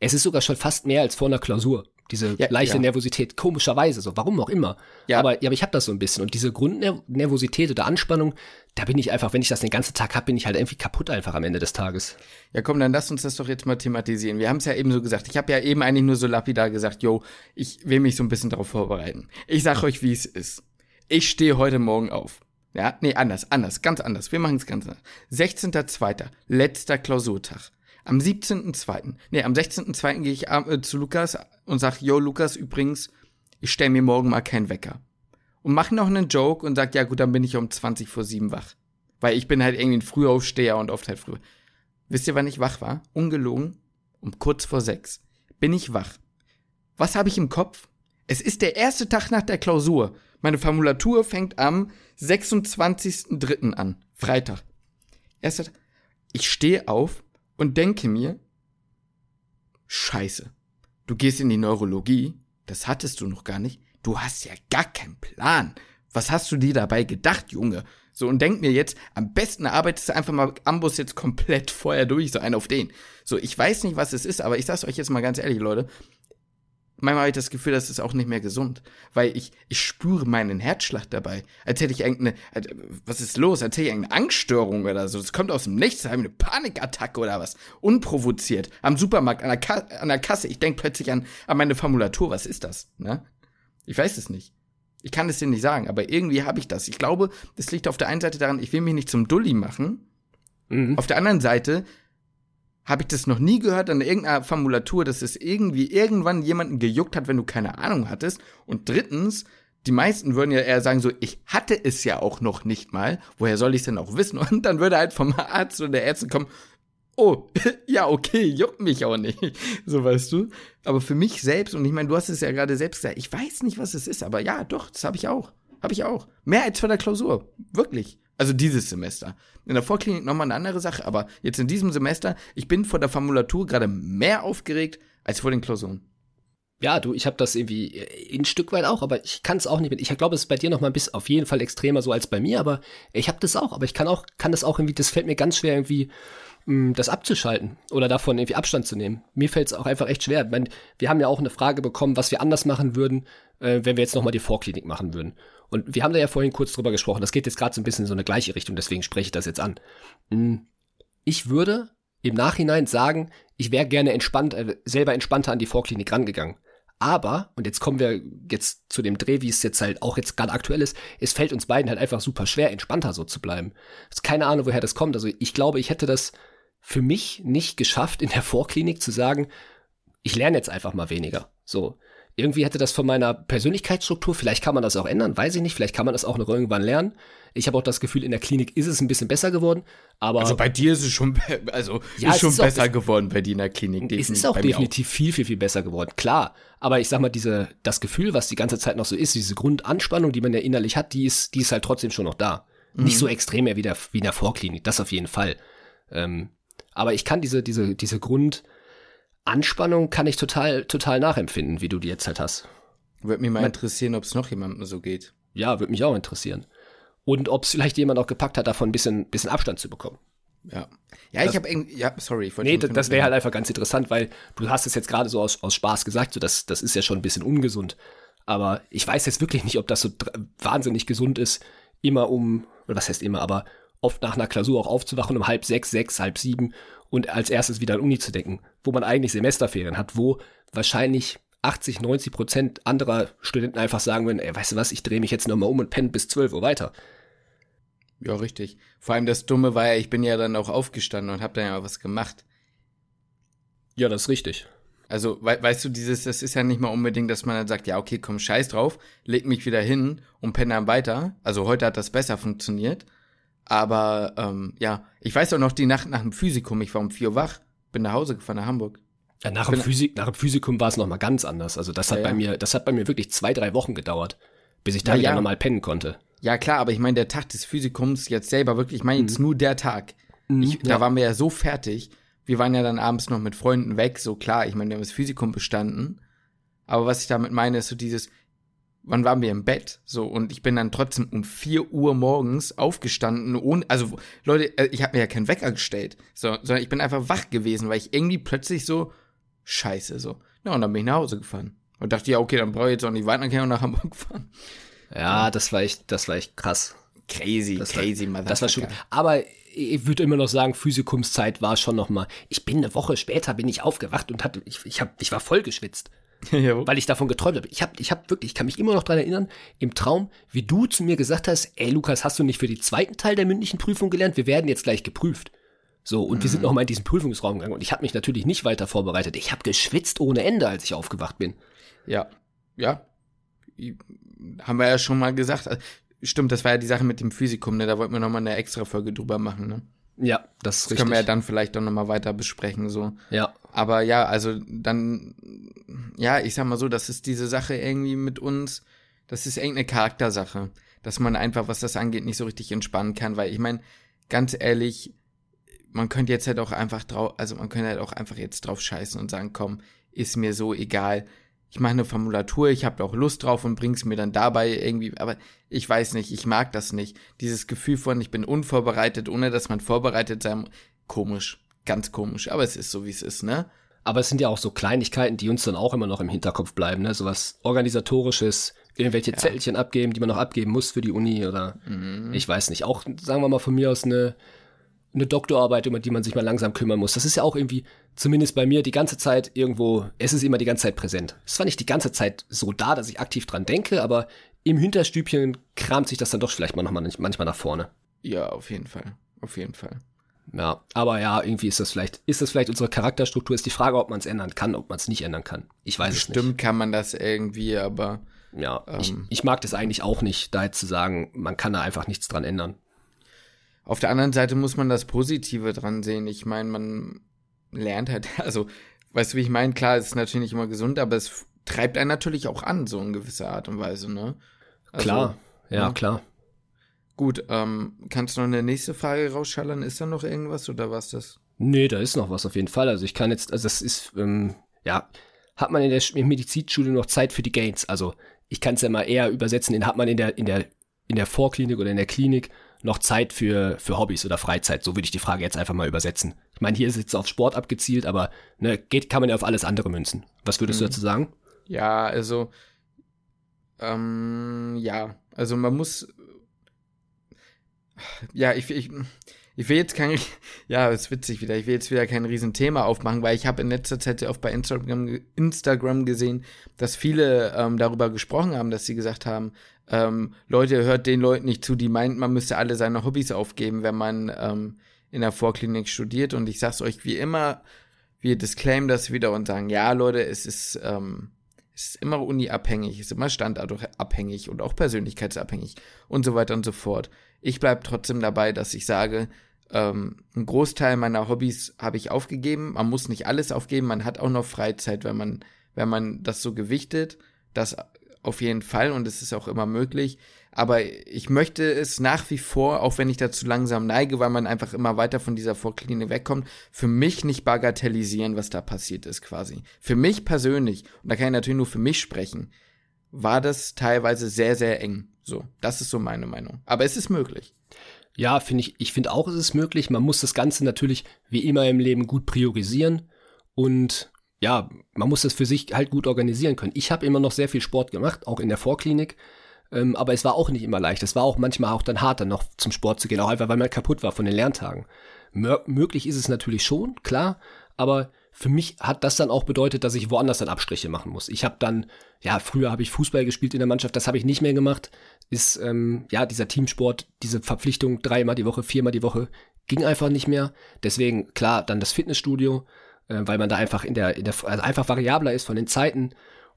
es ist sogar schon fast mehr als vor einer Klausur. Diese ja, leichte ja. Nervosität, komischerweise, so, warum auch immer. Ja. Aber, ja, aber ich habe das so ein bisschen. Und diese Grundnervosität oder Anspannung, da bin ich einfach, wenn ich das den ganzen Tag habe, bin ich halt irgendwie kaputt einfach am Ende des Tages. Ja, komm, dann lass uns das doch jetzt mal thematisieren. Wir haben es ja eben so gesagt. Ich habe ja eben eigentlich nur so lapidar gesagt, yo, ich will mich so ein bisschen darauf vorbereiten. Ich sag euch, wie es ist. Ich stehe heute Morgen auf. Ja, nee, anders, anders, ganz anders. Wir machen es ganz anders. 16.02., letzter Klausurtag. Am 17.2., nee, am 16.2. gehe ich äh, zu Lukas und sag, yo, Lukas, übrigens, ich stell mir morgen mal keinen Wecker. Und mach noch einen Joke und sag, ja gut, dann bin ich um 20 vor 7 wach. Weil ich bin halt irgendwie ein Frühaufsteher und oft halt früh. Wisst ihr, wann ich wach war? Ungelogen. Um kurz vor 6. Bin ich wach. Was habe ich im Kopf? Es ist der erste Tag nach der Klausur. Meine Formulatur fängt am 26.3. an. Freitag. Erster Ich stehe auf, und denke mir, scheiße, du gehst in die Neurologie, das hattest du noch gar nicht, du hast ja gar keinen Plan. Was hast du dir dabei gedacht, Junge? So, und denk mir jetzt, am besten arbeitest du einfach mal Ambus jetzt komplett vorher durch, so einen auf den. So, ich weiß nicht, was es ist, aber ich sag's euch jetzt mal ganz ehrlich, Leute, manchmal habe ich das Gefühl, das ist auch nicht mehr gesund, weil ich, ich spüre meinen Herzschlag dabei, als hätte ich irgendeine, was ist los, als hätte ich irgendeine Angststörung oder so, das kommt aus dem Nichts, habe eine Panikattacke oder was, unprovoziert, am Supermarkt, an der, Ka an der Kasse, ich denke plötzlich an, an meine Formulatur, was ist das, ne? Ich weiß es nicht. Ich kann es dir nicht sagen, aber irgendwie habe ich das. Ich glaube, das liegt auf der einen Seite daran, ich will mich nicht zum Dulli machen. Mhm. Auf der anderen Seite habe ich das noch nie gehört an irgendeiner Formulatur, dass es irgendwie irgendwann jemanden gejuckt hat, wenn du keine Ahnung hattest. Und drittens, die meisten würden ja eher sagen so, ich hatte es ja auch noch nicht mal. Woher soll ich es denn auch wissen? Und dann würde halt vom Arzt oder der Ärzte kommen, oh, <laughs> ja, okay, juckt mich auch nicht. So weißt du. Aber für mich selbst, und ich meine, du hast es ja gerade selbst gesagt, ich weiß nicht, was es ist, aber ja, doch, das habe ich auch. Habe ich auch. Mehr als vor der Klausur. Wirklich. Also dieses Semester. In der Vorklinik nochmal eine andere Sache, aber jetzt in diesem Semester, ich bin vor der Formulatur gerade mehr aufgeregt als vor den Klausuren. Ja, du, ich habe das irgendwie äh, ein Stück weit auch, aber ich kann es auch nicht mit. Ich glaube, es ist bei dir noch mal ein bisschen auf jeden Fall extremer so als bei mir, aber ich habe das auch, aber ich kann auch kann das auch irgendwie, das fällt mir ganz schwer irgendwie mm, das abzuschalten oder davon irgendwie Abstand zu nehmen. Mir fällt es auch einfach echt schwer. Meine, wir haben ja auch eine Frage bekommen, was wir anders machen würden, äh, wenn wir jetzt noch mal die Vorklinik machen würden. Und wir haben da ja vorhin kurz drüber gesprochen. Das geht jetzt gerade so ein bisschen in so eine gleiche Richtung, deswegen spreche ich das jetzt an. Hm, ich würde im Nachhinein sagen, ich wäre gerne entspannt, äh, selber entspannter an die Vorklinik rangegangen. Aber, und jetzt kommen wir jetzt zu dem Dreh, wie es jetzt halt auch jetzt gerade aktuell ist, es fällt uns beiden halt einfach super schwer, entspannter so zu bleiben. ist keine Ahnung, woher das kommt. Also ich glaube, ich hätte das für mich nicht geschafft, in der Vorklinik zu sagen, ich lerne jetzt einfach mal weniger. So irgendwie hätte das von meiner Persönlichkeitsstruktur, vielleicht kann man das auch ändern, weiß ich nicht, vielleicht kann man das auch noch irgendwann lernen. Ich habe auch das Gefühl, in der Klinik ist es ein bisschen besser geworden, aber. Also bei dir ist es schon, also ja, ist schon ist besser auch, geworden bei dir in der Klinik. Es ist auch definitiv auch. viel, viel, viel besser geworden, klar. Aber ich sag mal, diese, das Gefühl, was die ganze Zeit noch so ist, diese Grundanspannung, die man ja innerlich hat, die ist, die ist halt trotzdem schon noch da. Mhm. Nicht so extrem mehr wie, der, wie in der Vorklinik, das auf jeden Fall. Ähm, aber ich kann diese, diese, diese Grund, Anspannung kann ich total, total nachempfinden, wie du die jetzt halt hast. Würde mich mal interessieren, ob es noch jemandem so geht. Ja, würde mich auch interessieren. Und ob es vielleicht jemand auch gepackt hat, davon ein bisschen, bisschen Abstand zu bekommen. Ja. Ja, ich habe irgendwie, ja, sorry. Ich nee, das wäre halt einfach ganz interessant, weil du hast es jetzt gerade so aus, aus Spaß gesagt, so das, das ist ja schon ein bisschen ungesund. Aber ich weiß jetzt wirklich nicht, ob das so wahnsinnig gesund ist, immer um, oder was heißt immer, aber oft nach einer Klausur auch aufzuwachen um halb sechs, sechs, halb sieben und als erstes wieder an Uni zu denken, wo man eigentlich Semesterferien hat, wo wahrscheinlich 80, 90 Prozent anderer Studenten einfach sagen würden, ey, weißt du was, ich drehe mich jetzt nochmal um und penne bis 12 Uhr weiter. Ja, richtig. Vor allem das Dumme war ja, ich bin ja dann auch aufgestanden und habe dann ja was gemacht. Ja, das ist richtig. Also, we weißt du, dieses, das ist ja nicht mal unbedingt, dass man dann sagt, ja, okay, komm, scheiß drauf, leg mich wieder hin und penne dann weiter. Also heute hat das besser funktioniert. Aber ähm, ja, ich weiß auch noch die Nacht nach dem Physikum, ich war um vier Uhr wach, bin nach Hause gefahren nach Hamburg. Ja, nach, dem, Physik, nach dem Physikum war es nochmal ganz anders. Also das hat ja, bei ja. mir, das hat bei mir wirklich zwei, drei Wochen gedauert, bis ich da ja, wieder ja. nochmal pennen konnte. Ja, klar, aber ich meine, der Tag des Physikums jetzt selber wirklich, ich meine jetzt mhm. nur der Tag. Mhm, ich, da waren wir ja so fertig. Wir waren ja dann abends noch mit Freunden weg, so klar, ich meine, wir haben das Physikum bestanden. Aber was ich damit meine, ist so dieses, wann waren wir im Bett? So, und ich bin dann trotzdem um 4 Uhr morgens aufgestanden, ohne, also, Leute, äh, ich habe mir ja keinen Wecker gestellt, so, sondern ich bin einfach wach gewesen, weil ich irgendwie plötzlich so, scheiße, so. Ja, und dann bin ich nach Hause gefahren. Und dachte, ja, okay, dann brauche ich jetzt auch nicht weiter, ich nach Hamburg <laughs> fahren. Ja, das war echt, das war echt krass. Crazy, das crazy, war, Das war schon, aber ich würde immer noch sagen, Physikumszeit war schon noch mal. Ich bin eine Woche später bin ich aufgewacht und hatte, ich, ich, hab, ich war voll geschwitzt. <laughs> weil ich davon geträumt habe. Ich habe ich hab wirklich, ich kann mich immer noch dran erinnern, im Traum, wie du zu mir gesagt hast, ey Lukas, hast du nicht für den zweiten Teil der mündlichen Prüfung gelernt? Wir werden jetzt gleich geprüft. So, und mhm. wir sind mhm. noch mal in diesen Prüfungsraum gegangen und ich habe mich natürlich nicht weiter vorbereitet. Ich habe geschwitzt ohne Ende, als ich aufgewacht bin. Ja, ja. Haben wir ja schon mal gesagt. Äh, stimmt, das war ja die Sache mit dem Physikum, ne? Da wollten wir noch mal eine extra Folge drüber machen, ne? Ja, das ist das richtig. können wir ja dann vielleicht auch noch mal weiter besprechen, so. Ja. Aber ja, also dann, ja, ich sag mal so, das ist diese Sache irgendwie mit uns, das ist irgendeine Charaktersache, dass man einfach, was das angeht, nicht so richtig entspannen kann, weil ich meine, ganz ehrlich, man könnte jetzt halt auch einfach drauf, also man könnte halt auch einfach jetzt drauf scheißen und sagen, komm, ist mir so egal. Ich mache eine Formulatur, ich habe auch Lust drauf und bring's mir dann dabei irgendwie, aber ich weiß nicht, ich mag das nicht. Dieses Gefühl von, ich bin unvorbereitet, ohne dass man vorbereitet sein, komisch ganz komisch, aber es ist so, wie es ist, ne? Aber es sind ja auch so Kleinigkeiten, die uns dann auch immer noch im Hinterkopf bleiben, ne? Sowas organisatorisches, irgendwelche ja. Zettelchen abgeben, die man noch abgeben muss für die Uni oder mhm. ich weiß nicht. Auch, sagen wir mal von mir aus eine, eine Doktorarbeit, über die man sich mal langsam kümmern muss. Das ist ja auch irgendwie, zumindest bei mir, die ganze Zeit irgendwo, es ist immer die ganze Zeit präsent. Es war nicht die ganze Zeit so da, dass ich aktiv dran denke, aber im Hinterstübchen kramt sich das dann doch vielleicht mal noch mal, manchmal nach vorne. Ja, auf jeden Fall. Auf jeden Fall. Ja, aber ja, irgendwie ist das vielleicht, ist das vielleicht unsere Charakterstruktur, ist die Frage, ob man es ändern kann, ob man es nicht ändern kann. Ich weiß Bestimmt es nicht. kann man das irgendwie, aber. Ja, ähm, ich, ich mag das eigentlich auch nicht, da jetzt zu sagen, man kann da einfach nichts dran ändern. Auf der anderen Seite muss man das Positive dran sehen. Ich meine, man lernt halt, <laughs> also, weißt du, wie ich meine? Klar, es ist natürlich nicht immer gesund, aber es treibt einen natürlich auch an, so in gewisser Art und Weise, ne? Also, klar, ja, ja, klar. Gut, ähm, kannst du noch eine nächste Frage rausschallern? Ist da noch irgendwas oder was das? Nee, da ist noch was auf jeden Fall. Also ich kann jetzt, also das ist, ähm, ja, hat man in der Medizinschule noch Zeit für die Gains? Also ich kann es ja mal eher übersetzen, in hat man in der, in der, in der Vorklinik oder in der Klinik noch Zeit für, für Hobbys oder Freizeit? So würde ich die Frage jetzt einfach mal übersetzen. Ich meine, hier ist jetzt auf Sport abgezielt, aber ne, geht, kann man ja auf alles andere münzen. Was würdest mhm. du dazu sagen? Ja, also, ähm, ja, also man muss ja, ich, ich, ich will jetzt kein, <laughs> ja, ist witzig wieder, ich will jetzt wieder kein Riesenthema aufmachen, weil ich habe in letzter Zeit auch bei Instagram, Instagram gesehen, dass viele ähm, darüber gesprochen haben, dass sie gesagt haben, ähm, Leute, hört den Leuten nicht zu, die meint, man müsste alle seine Hobbys aufgeben, wenn man ähm, in der Vorklinik studiert. Und ich sag's euch wie immer, wir disclaimen das wieder und sagen, ja, Leute, es ist, ähm, es ist immer uniabhängig, es ist immer standardabhängig und auch persönlichkeitsabhängig und so weiter und so fort. Ich bleibe trotzdem dabei, dass ich sage, ähm, ein Großteil meiner Hobbys habe ich aufgegeben. Man muss nicht alles aufgeben, man hat auch noch Freizeit, wenn man, wenn man das so gewichtet. Das auf jeden Fall und es ist auch immer möglich. Aber ich möchte es nach wie vor, auch wenn ich dazu langsam neige, weil man einfach immer weiter von dieser Vorklinik wegkommt, für mich nicht bagatellisieren, was da passiert ist quasi. Für mich persönlich, und da kann ich natürlich nur für mich sprechen, war das teilweise sehr, sehr eng. So, das ist so meine Meinung. Aber es ist möglich. Ja, finde ich, ich finde auch, es ist möglich. Man muss das Ganze natürlich wie immer im Leben gut priorisieren und ja, man muss das für sich halt gut organisieren können. Ich habe immer noch sehr viel Sport gemacht, auch in der Vorklinik. Ähm, aber es war auch nicht immer leicht. Es war auch manchmal auch dann hart, dann noch zum Sport zu gehen, auch einfach, weil man kaputt war von den Lerntagen. Mör möglich ist es natürlich schon, klar, aber für mich hat das dann auch bedeutet, dass ich woanders dann Abstriche machen muss. Ich habe dann, ja, früher habe ich Fußball gespielt in der Mannschaft, das habe ich nicht mehr gemacht. Ist, ähm, ja, dieser Teamsport, diese Verpflichtung dreimal die Woche, viermal die Woche, ging einfach nicht mehr. Deswegen, klar, dann das Fitnessstudio, äh, weil man da einfach in der, in der, also einfach variabler ist von den Zeiten.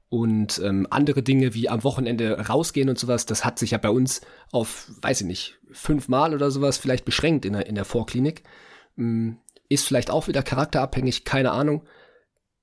Und ähm, andere Dinge wie am Wochenende rausgehen und sowas, das hat sich ja bei uns auf, weiß ich nicht, fünfmal oder sowas vielleicht beschränkt in der, in der Vorklinik. Ähm, ist vielleicht auch wieder charakterabhängig, keine Ahnung.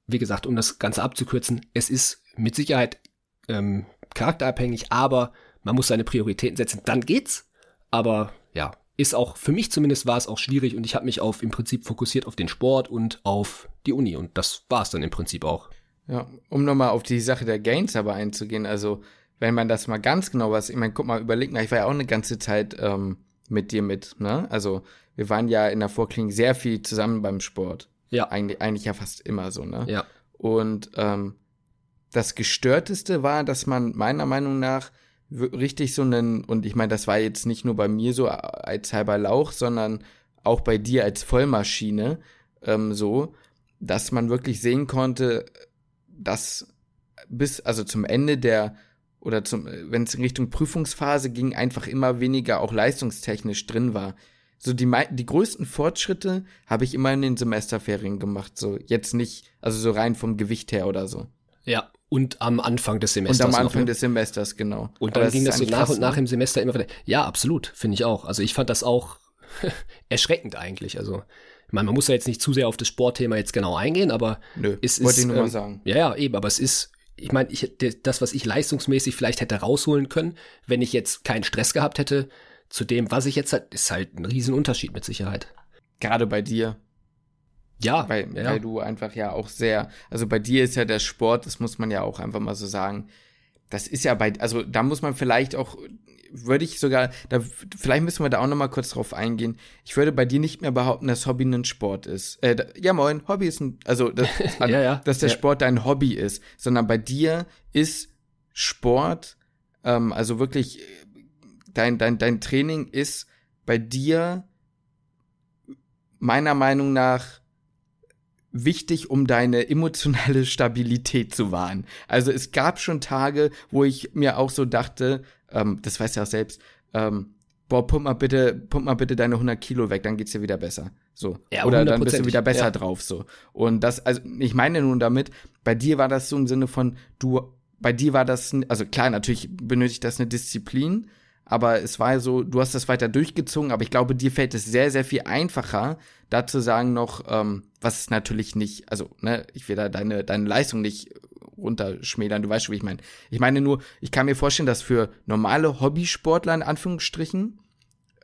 Wie gesagt, um das Ganze abzukürzen, es ist mit Sicherheit ähm, charakterabhängig, aber man muss seine Prioritäten setzen. Dann geht's. Aber ja, ist auch, für mich zumindest war es auch schwierig und ich habe mich auf im Prinzip fokussiert auf den Sport und auf die Uni und das war es dann im Prinzip auch. Ja, um nochmal auf die Sache der Gains aber einzugehen, also wenn man das mal ganz genau was, ich meine, guck mal, überleg mal, ich war ja auch eine ganze Zeit ähm, mit dir mit, ne? Also wir waren ja in der Vorklinik sehr viel zusammen beim Sport. Ja. Eigentlich, eigentlich ja fast immer so, ne? Ja. Und ähm, das Gestörteste war, dass man meiner Meinung nach richtig so einen, und ich meine, das war jetzt nicht nur bei mir so als halber Lauch, sondern auch bei dir als Vollmaschine ähm, so, dass man wirklich sehen konnte, dass bis, also zum Ende der, oder zum, wenn es in Richtung Prüfungsphase ging, einfach immer weniger auch leistungstechnisch drin war. So die, die größten Fortschritte habe ich immer in den Semesterferien gemacht, so jetzt nicht, also so rein vom Gewicht her oder so. Ja, und am Anfang des Semesters. Und am Anfang noch, ne? des Semesters, genau. Und dann ging das so nach und nach ne? im Semester immer weiter. Ja, absolut, finde ich auch. Also ich fand das auch <laughs> erschreckend eigentlich. Also ich meine, man muss ja jetzt nicht zu sehr auf das Sportthema jetzt genau eingehen, aber Nö, es wollte ist, ich nur ähm, mal sagen. Ja, ja, eben, aber es ist, ich meine, ich, das, was ich leistungsmäßig vielleicht hätte rausholen können, wenn ich jetzt keinen Stress gehabt hätte, zu dem, was ich jetzt halt, ist halt ein Riesenunterschied mit Sicherheit. Gerade bei dir. Ja, weil, ja. weil du einfach ja auch sehr, also bei dir ist ja der Sport, das muss man ja auch einfach mal so sagen, das ist ja bei, also da muss man vielleicht auch würde ich sogar, da, vielleicht müssen wir da auch noch mal kurz drauf eingehen. Ich würde bei dir nicht mehr behaupten, dass Hobby ein Sport ist. Äh, da, ja, moin, Hobby ist ein, also, das, <laughs> ja, ja, dass der ja. Sport dein Hobby ist, sondern bei dir ist Sport, ähm, also wirklich, dein, dein, dein Training ist bei dir meiner Meinung nach wichtig, um deine emotionale Stabilität zu wahren. Also es gab schon Tage, wo ich mir auch so dachte, ähm, das weißt du ja auch selbst, ähm, boah, pump mal bitte, pump mal bitte deine 100 Kilo weg, dann geht's dir wieder besser. So. Ja, Oder dann bist du wieder besser ja. drauf, so. Und das, also, ich meine nun damit, bei dir war das so im Sinne von, du, bei dir war das, also klar, natürlich benötigt das eine Disziplin, aber es war so, du hast das weiter durchgezogen, aber ich glaube, dir fällt es sehr, sehr viel einfacher, da zu sagen noch, ähm, was natürlich nicht, also, ne, ich will da deine, deine Leistung nicht runterschmälern, du weißt schon, wie ich meine. Ich meine nur, ich kann mir vorstellen, dass für normale Hobbysportler in Anführungsstrichen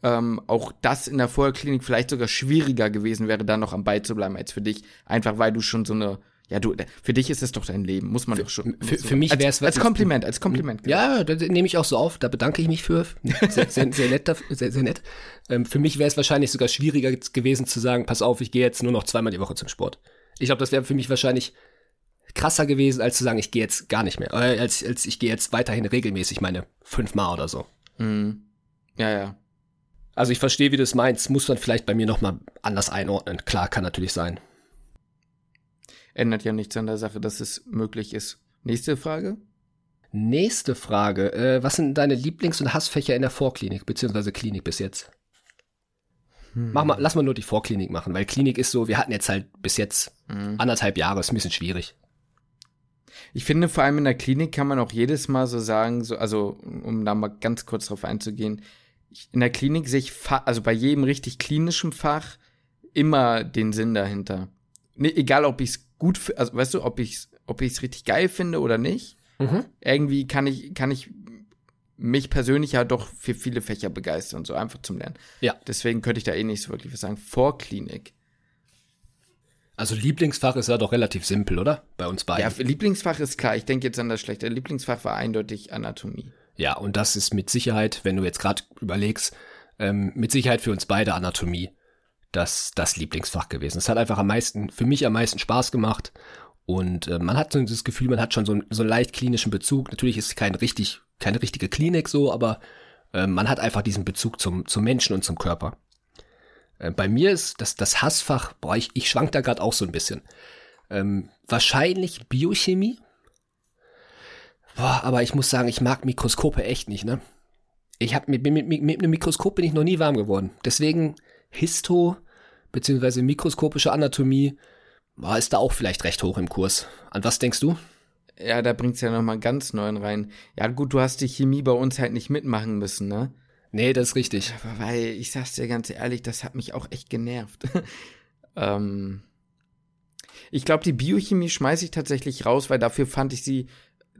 ähm, auch das in der Vorklinik vielleicht sogar schwieriger gewesen wäre, da noch am Ball zu bleiben als für dich, einfach weil du schon so eine ja, du, für dich ist es doch dein Leben, muss man für, doch schon. Für, für mich wäre es als, als Kompliment, als Kompliment. Ja, das nehme ich auch so auf. Da bedanke ich mich für. <laughs> Sehr, sehr, sehr nett. Sehr, sehr nett. Ähm, für mich wäre es wahrscheinlich sogar schwieriger gewesen zu sagen, pass auf, ich gehe jetzt nur noch zweimal die Woche zum Sport. Ich glaube, das wäre für mich wahrscheinlich krasser gewesen, als zu sagen, ich gehe jetzt gar nicht mehr. Äh, als, als ich gehe jetzt weiterhin regelmäßig, meine fünfmal oder so. Mhm. Ja, ja. Also ich verstehe, wie du es meinst. Muss man vielleicht bei mir nochmal anders einordnen. Klar, kann natürlich sein ändert ja nichts an der Sache, dass es möglich ist. Nächste Frage. Nächste Frage. Äh, was sind deine Lieblings- und Hassfächer in der Vorklinik, beziehungsweise Klinik bis jetzt? Hm. Mach mal, lass mal nur die Vorklinik machen, weil Klinik ist so, wir hatten jetzt halt bis jetzt hm. anderthalb Jahre, ist ein bisschen schwierig. Ich finde, vor allem in der Klinik kann man auch jedes Mal so sagen, so, also um da mal ganz kurz drauf einzugehen, in der Klinik sehe ich, also bei jedem richtig klinischen Fach immer den Sinn dahinter. Nee, egal, ob ich es gut, also weißt du, ob ich es ob ich's richtig geil finde oder nicht. Mhm. Irgendwie kann ich, kann ich mich persönlich ja doch für viele Fächer begeistern, so einfach zum Lernen. Ja. Deswegen könnte ich da eh nicht so wirklich was sagen. Vorklinik. Also Lieblingsfach ist ja doch relativ simpel, oder? Bei uns beiden. Ja, Lieblingsfach ist klar. Ich denke jetzt an das schlechte. Lieblingsfach war eindeutig Anatomie. Ja, und das ist mit Sicherheit, wenn du jetzt gerade überlegst, ähm, mit Sicherheit für uns beide Anatomie das, das Lieblingsfach gewesen. Es hat einfach am meisten, für mich am meisten Spaß gemacht. Und äh, man hat so das Gefühl, man hat schon so, so einen leicht klinischen Bezug. Natürlich ist es kein richtig, keine richtige Klinik so, aber äh, man hat einfach diesen Bezug zum, zum Menschen und zum Körper. Äh, bei mir ist das, das Hassfach, boah, ich, ich schwank da gerade auch so ein bisschen. Ähm, wahrscheinlich Biochemie. Boah, aber ich muss sagen, ich mag Mikroskope echt nicht, ne? Ich hab, mit, mit, mit, mit einem Mikroskop bin ich noch nie warm geworden. Deswegen Histo, beziehungsweise mikroskopische Anatomie, war ist da auch vielleicht recht hoch im Kurs. An was denkst du? Ja, da bringt's ja nochmal ganz neuen rein. Ja, gut, du hast die Chemie bei uns halt nicht mitmachen müssen, ne? Nee, das ist richtig. Aber weil, ich sag's dir ganz ehrlich, das hat mich auch echt genervt. <laughs> ähm, ich glaube, die Biochemie schmeiße ich tatsächlich raus, weil dafür fand ich sie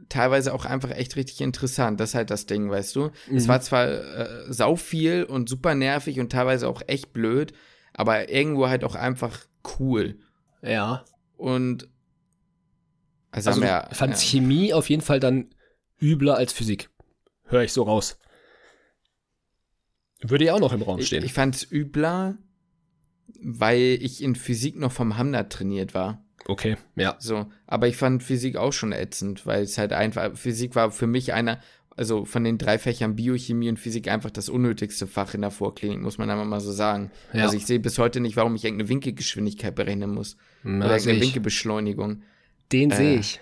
teilweise auch einfach echt richtig interessant. Das ist halt das Ding, weißt du? Mhm. Es war zwar äh, sau viel und super nervig und teilweise auch echt blöd, aber irgendwo halt auch einfach cool. Ja. Und also, also wir, fand ja. Chemie auf jeden Fall dann übler als Physik. Höre ich so raus. Würde ja auch noch im Raum stehen. Ich, ich fand es übler, weil ich in Physik noch vom Hamner trainiert war. Okay, ja. So, aber ich fand Physik auch schon ätzend, weil es halt einfach, Physik war für mich einer, also von den drei Fächern Biochemie und Physik einfach das unnötigste Fach in der Vorklinik, muss man einfach mal so sagen. Ja. Also ich sehe bis heute nicht, warum ich irgendeine Winkelgeschwindigkeit berechnen muss. Na, oder irgendeine Winkelbeschleunigung. Den äh, sehe ich.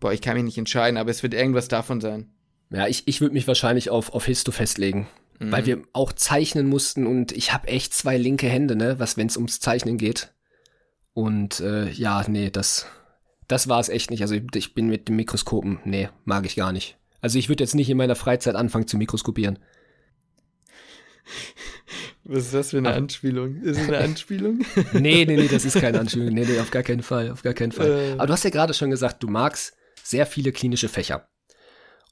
Boah, ich kann mich nicht entscheiden, aber es wird irgendwas davon sein. Ja, ich, ich würde mich wahrscheinlich auf, auf Histo festlegen. Mhm. Weil wir auch zeichnen mussten und ich habe echt zwei linke Hände, ne, was, wenn es ums Zeichnen geht. Und äh, ja, nee, das, das war es echt nicht. Also ich, ich bin mit den Mikroskopen, nee, mag ich gar nicht. Also ich würde jetzt nicht in meiner Freizeit anfangen zu mikroskopieren. Was ist das für eine Aber, Anspielung? Ist es eine Anspielung? <laughs> nee, nee, nee, das ist keine Anspielung. Nee, nee, auf gar keinen Fall, auf gar keinen Fall. Äh. Aber du hast ja gerade schon gesagt, du magst sehr viele klinische Fächer.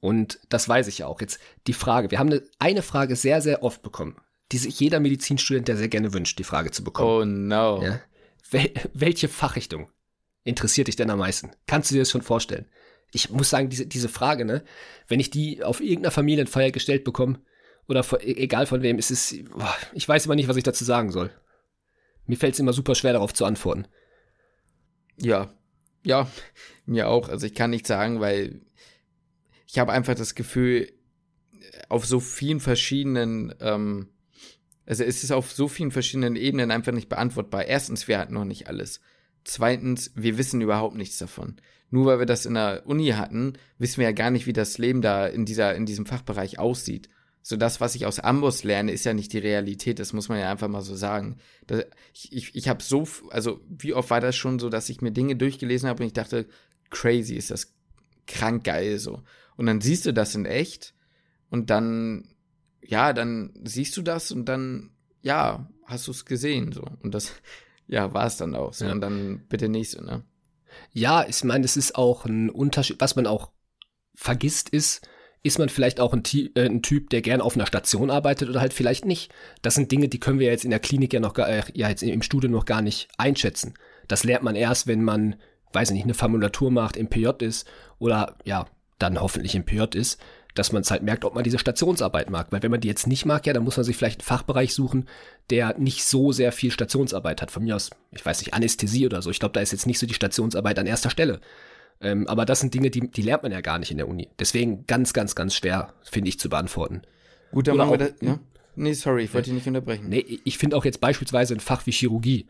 Und das weiß ich ja auch. Jetzt die Frage, wir haben eine, eine Frage sehr, sehr oft bekommen, die sich jeder Medizinstudent, der sehr gerne wünscht, die Frage zu bekommen. Oh no. Ja? Wel welche Fachrichtung interessiert dich denn am meisten? Kannst du dir das schon vorstellen? Ich muss sagen, diese, diese Frage, ne, wenn ich die auf irgendeiner Familienfeier gestellt bekomme, oder von, e-, egal von wem, ist es, boah, ich weiß immer nicht, was ich dazu sagen soll. Mir fällt es immer super schwer, darauf zu antworten. Ja, ja, mir auch. Also ich kann nicht sagen, weil ich habe einfach das Gefühl, auf so vielen verschiedenen ähm, also es ist auf so vielen verschiedenen Ebenen einfach nicht beantwortbar. Erstens, wir hatten noch nicht alles. Zweitens, wir wissen überhaupt nichts davon. Nur weil wir das in der Uni hatten, wissen wir ja gar nicht, wie das Leben da in dieser, in diesem Fachbereich aussieht. So das, was ich aus Amboss lerne, ist ja nicht die Realität. Das muss man ja einfach mal so sagen. Das, ich ich, ich habe so, also wie oft war das schon so, dass ich mir Dinge durchgelesen habe und ich dachte, crazy, ist das krank geil so. Und dann siehst du das in echt und dann ja, dann siehst du das und dann, ja, hast du es gesehen, so. Und das, <laughs> ja, war es dann auch. So. Ja. Und dann bitte nächste, ne? Ja, ich meine, es ist auch ein Unterschied, was man auch vergisst ist, ist man vielleicht auch ein, äh, ein, Typ, der gern auf einer Station arbeitet oder halt vielleicht nicht. Das sind Dinge, die können wir jetzt in der Klinik ja noch gar, äh, ja jetzt im Studium noch gar nicht einschätzen. Das lernt man erst, wenn man, weiß nicht, eine Formulatur macht, im PJ ist oder ja, dann hoffentlich im PJ ist dass man es halt merkt, ob man diese Stationsarbeit mag. Weil wenn man die jetzt nicht mag, ja, dann muss man sich vielleicht einen Fachbereich suchen, der nicht so sehr viel Stationsarbeit hat. Von mir aus, ich weiß nicht, Anästhesie oder so. Ich glaube, da ist jetzt nicht so die Stationsarbeit an erster Stelle. Ähm, aber das sind Dinge, die, die lernt man ja gar nicht in der Uni. Deswegen ganz, ganz, ganz schwer, finde ich, zu beantworten. Gut, dann machen wir das, ja? Nee, sorry, ich wollte dich nicht unterbrechen. Nee, ich finde auch jetzt beispielsweise ein Fach wie Chirurgie.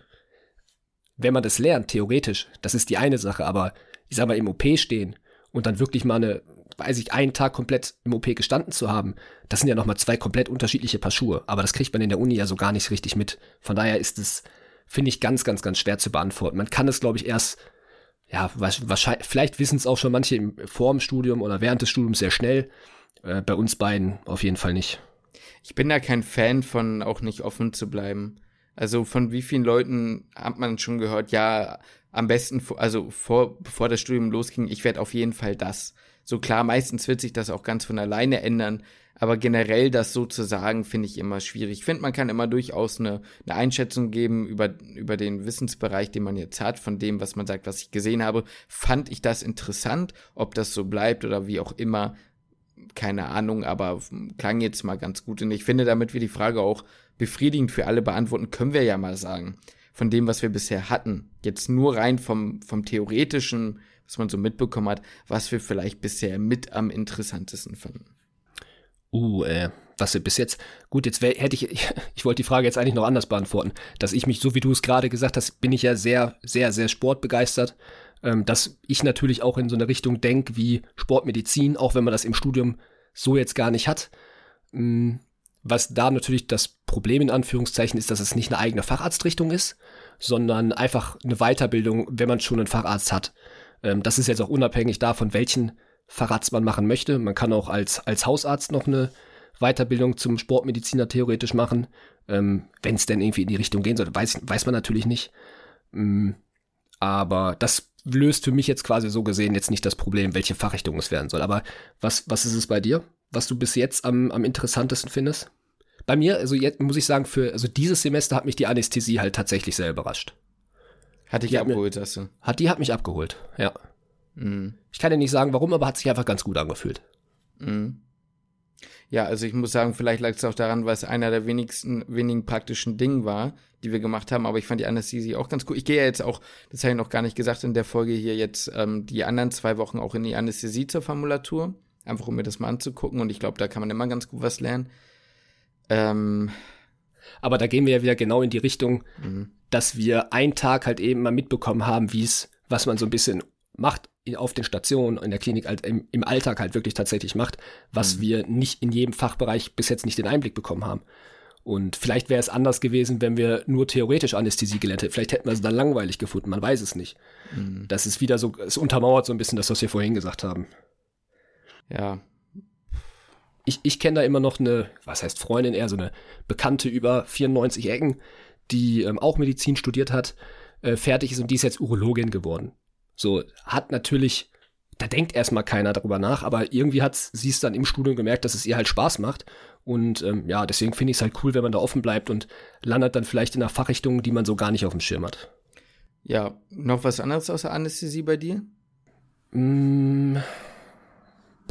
Wenn man das lernt, theoretisch, das ist die eine Sache, aber ich sag mal, im OP stehen und dann wirklich mal eine weiß ich, einen Tag komplett im OP gestanden zu haben, das sind ja nochmal zwei komplett unterschiedliche Paar Schuhe. Aber das kriegt man in der Uni ja so gar nicht richtig mit. Von daher ist es, finde ich, ganz, ganz, ganz schwer zu beantworten. Man kann es, glaube ich, erst, ja, wahrscheinlich, vielleicht wissen es auch schon manche im, vor dem Studium oder während des Studiums sehr schnell. Äh, bei uns beiden auf jeden Fall nicht. Ich bin da kein Fan von, auch nicht offen zu bleiben. Also von wie vielen Leuten hat man schon gehört, ja, am besten, also vor, bevor das Studium losging, ich werde auf jeden Fall das. So klar, meistens wird sich das auch ganz von alleine ändern, aber generell das so zu sagen, finde ich immer schwierig. Ich finde, man kann immer durchaus eine, eine Einschätzung geben über, über den Wissensbereich, den man jetzt hat, von dem, was man sagt, was ich gesehen habe. Fand ich das interessant, ob das so bleibt oder wie auch immer, keine Ahnung, aber klang jetzt mal ganz gut. Und ich finde, damit wir die Frage auch befriedigend für alle beantworten, können wir ja mal sagen, von dem, was wir bisher hatten, jetzt nur rein vom, vom theoretischen, was man so mitbekommen hat, was wir vielleicht bisher mit am interessantesten fanden. Uh, äh, was wir bis jetzt, gut, jetzt wär, hätte ich, <laughs> ich, wollte die Frage jetzt eigentlich noch anders beantworten, dass ich mich, so wie du es gerade gesagt hast, bin ich ja sehr, sehr, sehr sportbegeistert, ähm, dass ich natürlich auch in so eine Richtung denke wie Sportmedizin, auch wenn man das im Studium so jetzt gar nicht hat. Ähm, was da natürlich das Problem in Anführungszeichen ist, dass es nicht eine eigene Facharztrichtung ist, sondern einfach eine Weiterbildung, wenn man schon einen Facharzt hat. Ähm, das ist jetzt auch unabhängig davon, welchen Facharzt man machen möchte. Man kann auch als, als Hausarzt noch eine Weiterbildung zum Sportmediziner theoretisch machen. Ähm, Wenn es denn irgendwie in die Richtung gehen sollte, weiß, weiß man natürlich nicht. Ähm, aber das löst für mich jetzt quasi so gesehen jetzt nicht das Problem, welche Fachrichtung es werden soll. Aber was, was ist es bei dir, was du bis jetzt am, am interessantesten findest? Bei mir, also jetzt muss ich sagen, für also dieses Semester hat mich die Anästhesie halt tatsächlich sehr überrascht. Hat dich abgeholt, hast du? Hat die hat mich abgeholt, ja. Mhm. Ich kann ja nicht sagen, warum, aber hat sich einfach ganz gut angefühlt. Mhm. Ja, also ich muss sagen, vielleicht lag es auch daran, weil es einer der wenigsten, wenigen praktischen Dinge war, die wir gemacht haben, aber ich fand die Anästhesie auch ganz cool. Ich gehe ja jetzt auch, das habe ich noch gar nicht gesagt in der Folge hier jetzt, ähm, die anderen zwei Wochen auch in die Anästhesie zur Formulatur, einfach um mir das mal anzugucken und ich glaube, da kann man immer ganz gut was lernen. Ähm, aber da gehen wir ja wieder genau in die Richtung, mhm. dass wir einen Tag halt eben mal mitbekommen haben, wie es, was man so ein bisschen macht auf den Stationen, in der Klinik, halt im, im Alltag halt wirklich tatsächlich macht, was mhm. wir nicht in jedem Fachbereich bis jetzt nicht den Einblick bekommen haben. Und vielleicht wäre es anders gewesen, wenn wir nur theoretisch Anästhesie gelernt hätten. Vielleicht hätten wir es dann langweilig gefunden, man weiß es nicht. Mhm. Das ist wieder so, es untermauert so ein bisschen das, was wir vorhin gesagt haben. Ja. Ich, ich kenne da immer noch eine, was heißt Freundin, eher so eine Bekannte über 94 Ecken, die ähm, auch Medizin studiert hat, äh, fertig ist und die ist jetzt Urologin geworden. So, hat natürlich, da denkt erstmal keiner darüber nach, aber irgendwie hat sie es dann im Studium gemerkt, dass es ihr halt Spaß macht. Und ähm, ja, deswegen finde ich es halt cool, wenn man da offen bleibt und landet dann vielleicht in einer Fachrichtung, die man so gar nicht auf dem Schirm hat. Ja, noch was anderes außer Anästhesie bei dir? Mm,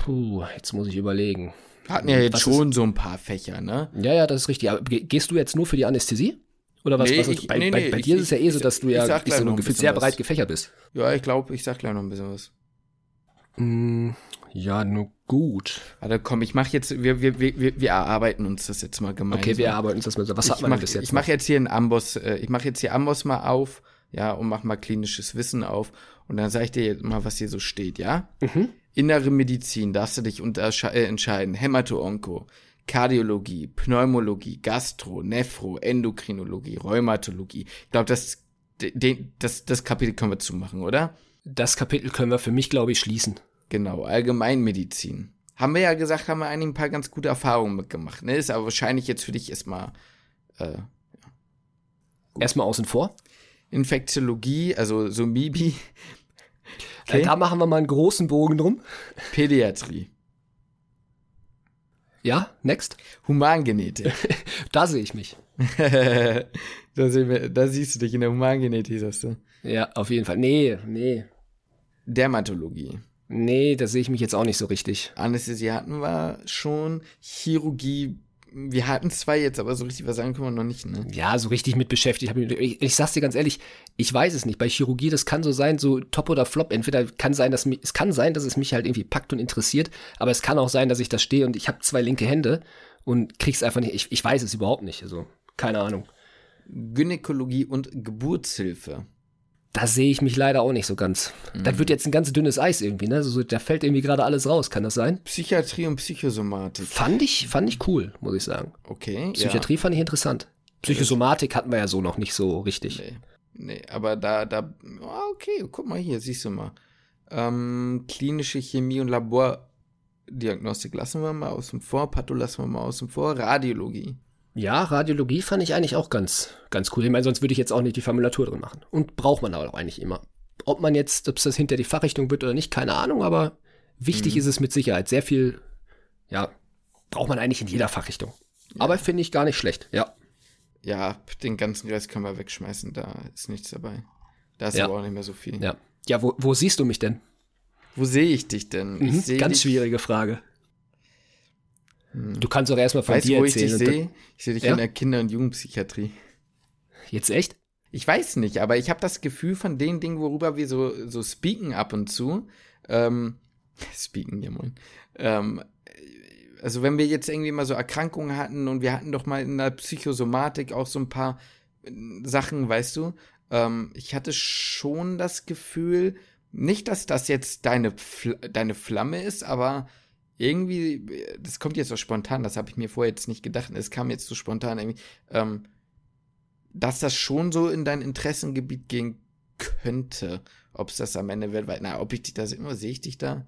puh, jetzt muss ich überlegen. Wir hatten ja jetzt was schon ist, so ein paar Fächer, ne? Ja, ja, das ist richtig. Aber gehst du jetzt nur für die Anästhesie? Oder was? Nee, was ich, bei, nee, bei, bei ich, dir ist es ja eh so, dass du ja ich so gefühlt sehr breit gefächert bist. Ja, ich glaube, ich sag gleich noch ein bisschen was. Mm, ja, nur gut. Warte, komm, ich mache jetzt, wir, wir, wir, wir erarbeiten uns das jetzt mal gemeinsam. Okay, wir erarbeiten uns das mal so. Was ich hat man mach, bis jetzt? Ich mache jetzt hier einen Amboss, äh, ich mache jetzt hier Amboss mal auf, ja, und mach mal klinisches Wissen auf. Und dann sage ich dir jetzt mal, was hier so steht, ja? Mhm. Innere Medizin, darfst du dich äh, entscheiden. Hämato-Onko, Kardiologie, Pneumologie, Gastro, Nephro, Endokrinologie, Rheumatologie. Ich glaube, das, das, das Kapitel können wir zumachen, oder? Das Kapitel können wir für mich, glaube ich, schließen. Genau, Allgemeinmedizin. Haben wir ja gesagt, haben wir eigentlich ein paar ganz gute Erfahrungen mitgemacht. Ne? Ist aber wahrscheinlich jetzt für dich erstmal. Äh, ja. Erstmal außen vor. Infektiologie, also so Mibi. Okay. Da machen wir mal einen großen Bogen drum. Pädiatrie. Ja, next. Humangenetik. <laughs> da sehe ich mich. <laughs> da, wir, da, siehst du dich in der Humangenetik, sagst du. Ja, auf jeden Fall. Nee, nee. Dermatologie. Nee, da sehe ich mich jetzt auch nicht so richtig. Anästhesie hatten wir schon. Chirurgie wir hatten zwei jetzt, aber so richtig was sagen können wir noch nicht, ne? Ja, so richtig mit beschäftigt. Ich, ich, ich sag's dir ganz ehrlich, ich weiß es nicht. Bei Chirurgie, das kann so sein, so top oder flop. Entweder kann sein, dass mich, es kann sein, dass es mich halt irgendwie packt und interessiert, aber es kann auch sein, dass ich da stehe und ich habe zwei linke Hände und krieg's einfach nicht. Ich, ich weiß es überhaupt nicht. Also, keine Ahnung. Gynäkologie und Geburtshilfe. Da sehe ich mich leider auch nicht so ganz. Mhm. Das wird jetzt ein ganz dünnes Eis irgendwie, ne? So, da fällt irgendwie gerade alles raus, kann das sein? Psychiatrie und Psychosomatik. Fand ich, fand ich cool, muss ich sagen. Okay. Psychiatrie ja. fand ich interessant. Psychosomatik hatten wir ja so noch nicht so richtig. Nee, nee aber da, da, okay, guck mal hier, siehst du mal. Ähm, klinische Chemie und Labordiagnostik lassen wir mal außen vor, Patho lassen wir mal außen vor, Radiologie. Ja, Radiologie fand ich eigentlich auch ganz, ganz cool. Ich meine, sonst würde ich jetzt auch nicht die Formulatur drin machen. Und braucht man aber auch eigentlich immer. Ob man jetzt, ob es das hinter die Fachrichtung wird oder nicht, keine Ahnung, aber wichtig mhm. ist es mit Sicherheit. Sehr viel, ja, braucht man eigentlich in jeder Fachrichtung. Ja. Aber finde ich gar nicht schlecht, ja. Ja, den ganzen Rest können wir wegschmeißen, da ist nichts dabei. Da ist ja. aber auch nicht mehr so viel. Ja, ja wo, wo siehst du mich denn? Wo sehe ich dich denn? Mhm, ich ganz dich, schwierige Frage. Du kannst auch erstmal von Weißt dir wo ich erzählen. dich und sehe? Ich sehe dich Ja? in der Kinder- und Jugendpsychiatrie. Jetzt echt? Ich weiß nicht, aber ich habe das Gefühl von den Dingen, worüber wir so, so speaken ab und zu. Ähm, <laughs> speaken, ja moin. Ähm, also wenn wir jetzt irgendwie mal so Erkrankungen hatten und wir hatten doch mal in der Psychosomatik auch so ein paar äh, Sachen, weißt du, ähm, ich hatte schon das Gefühl, nicht, dass das jetzt deine, Fl deine Flamme ist, aber irgendwie, das kommt jetzt so spontan, das habe ich mir vorher jetzt nicht gedacht, es kam jetzt so spontan irgendwie, ähm, dass das schon so in dein Interessengebiet gehen könnte. Ob es das am Ende wird, weil, na, ob ich dich da sehe, sehe ich dich da?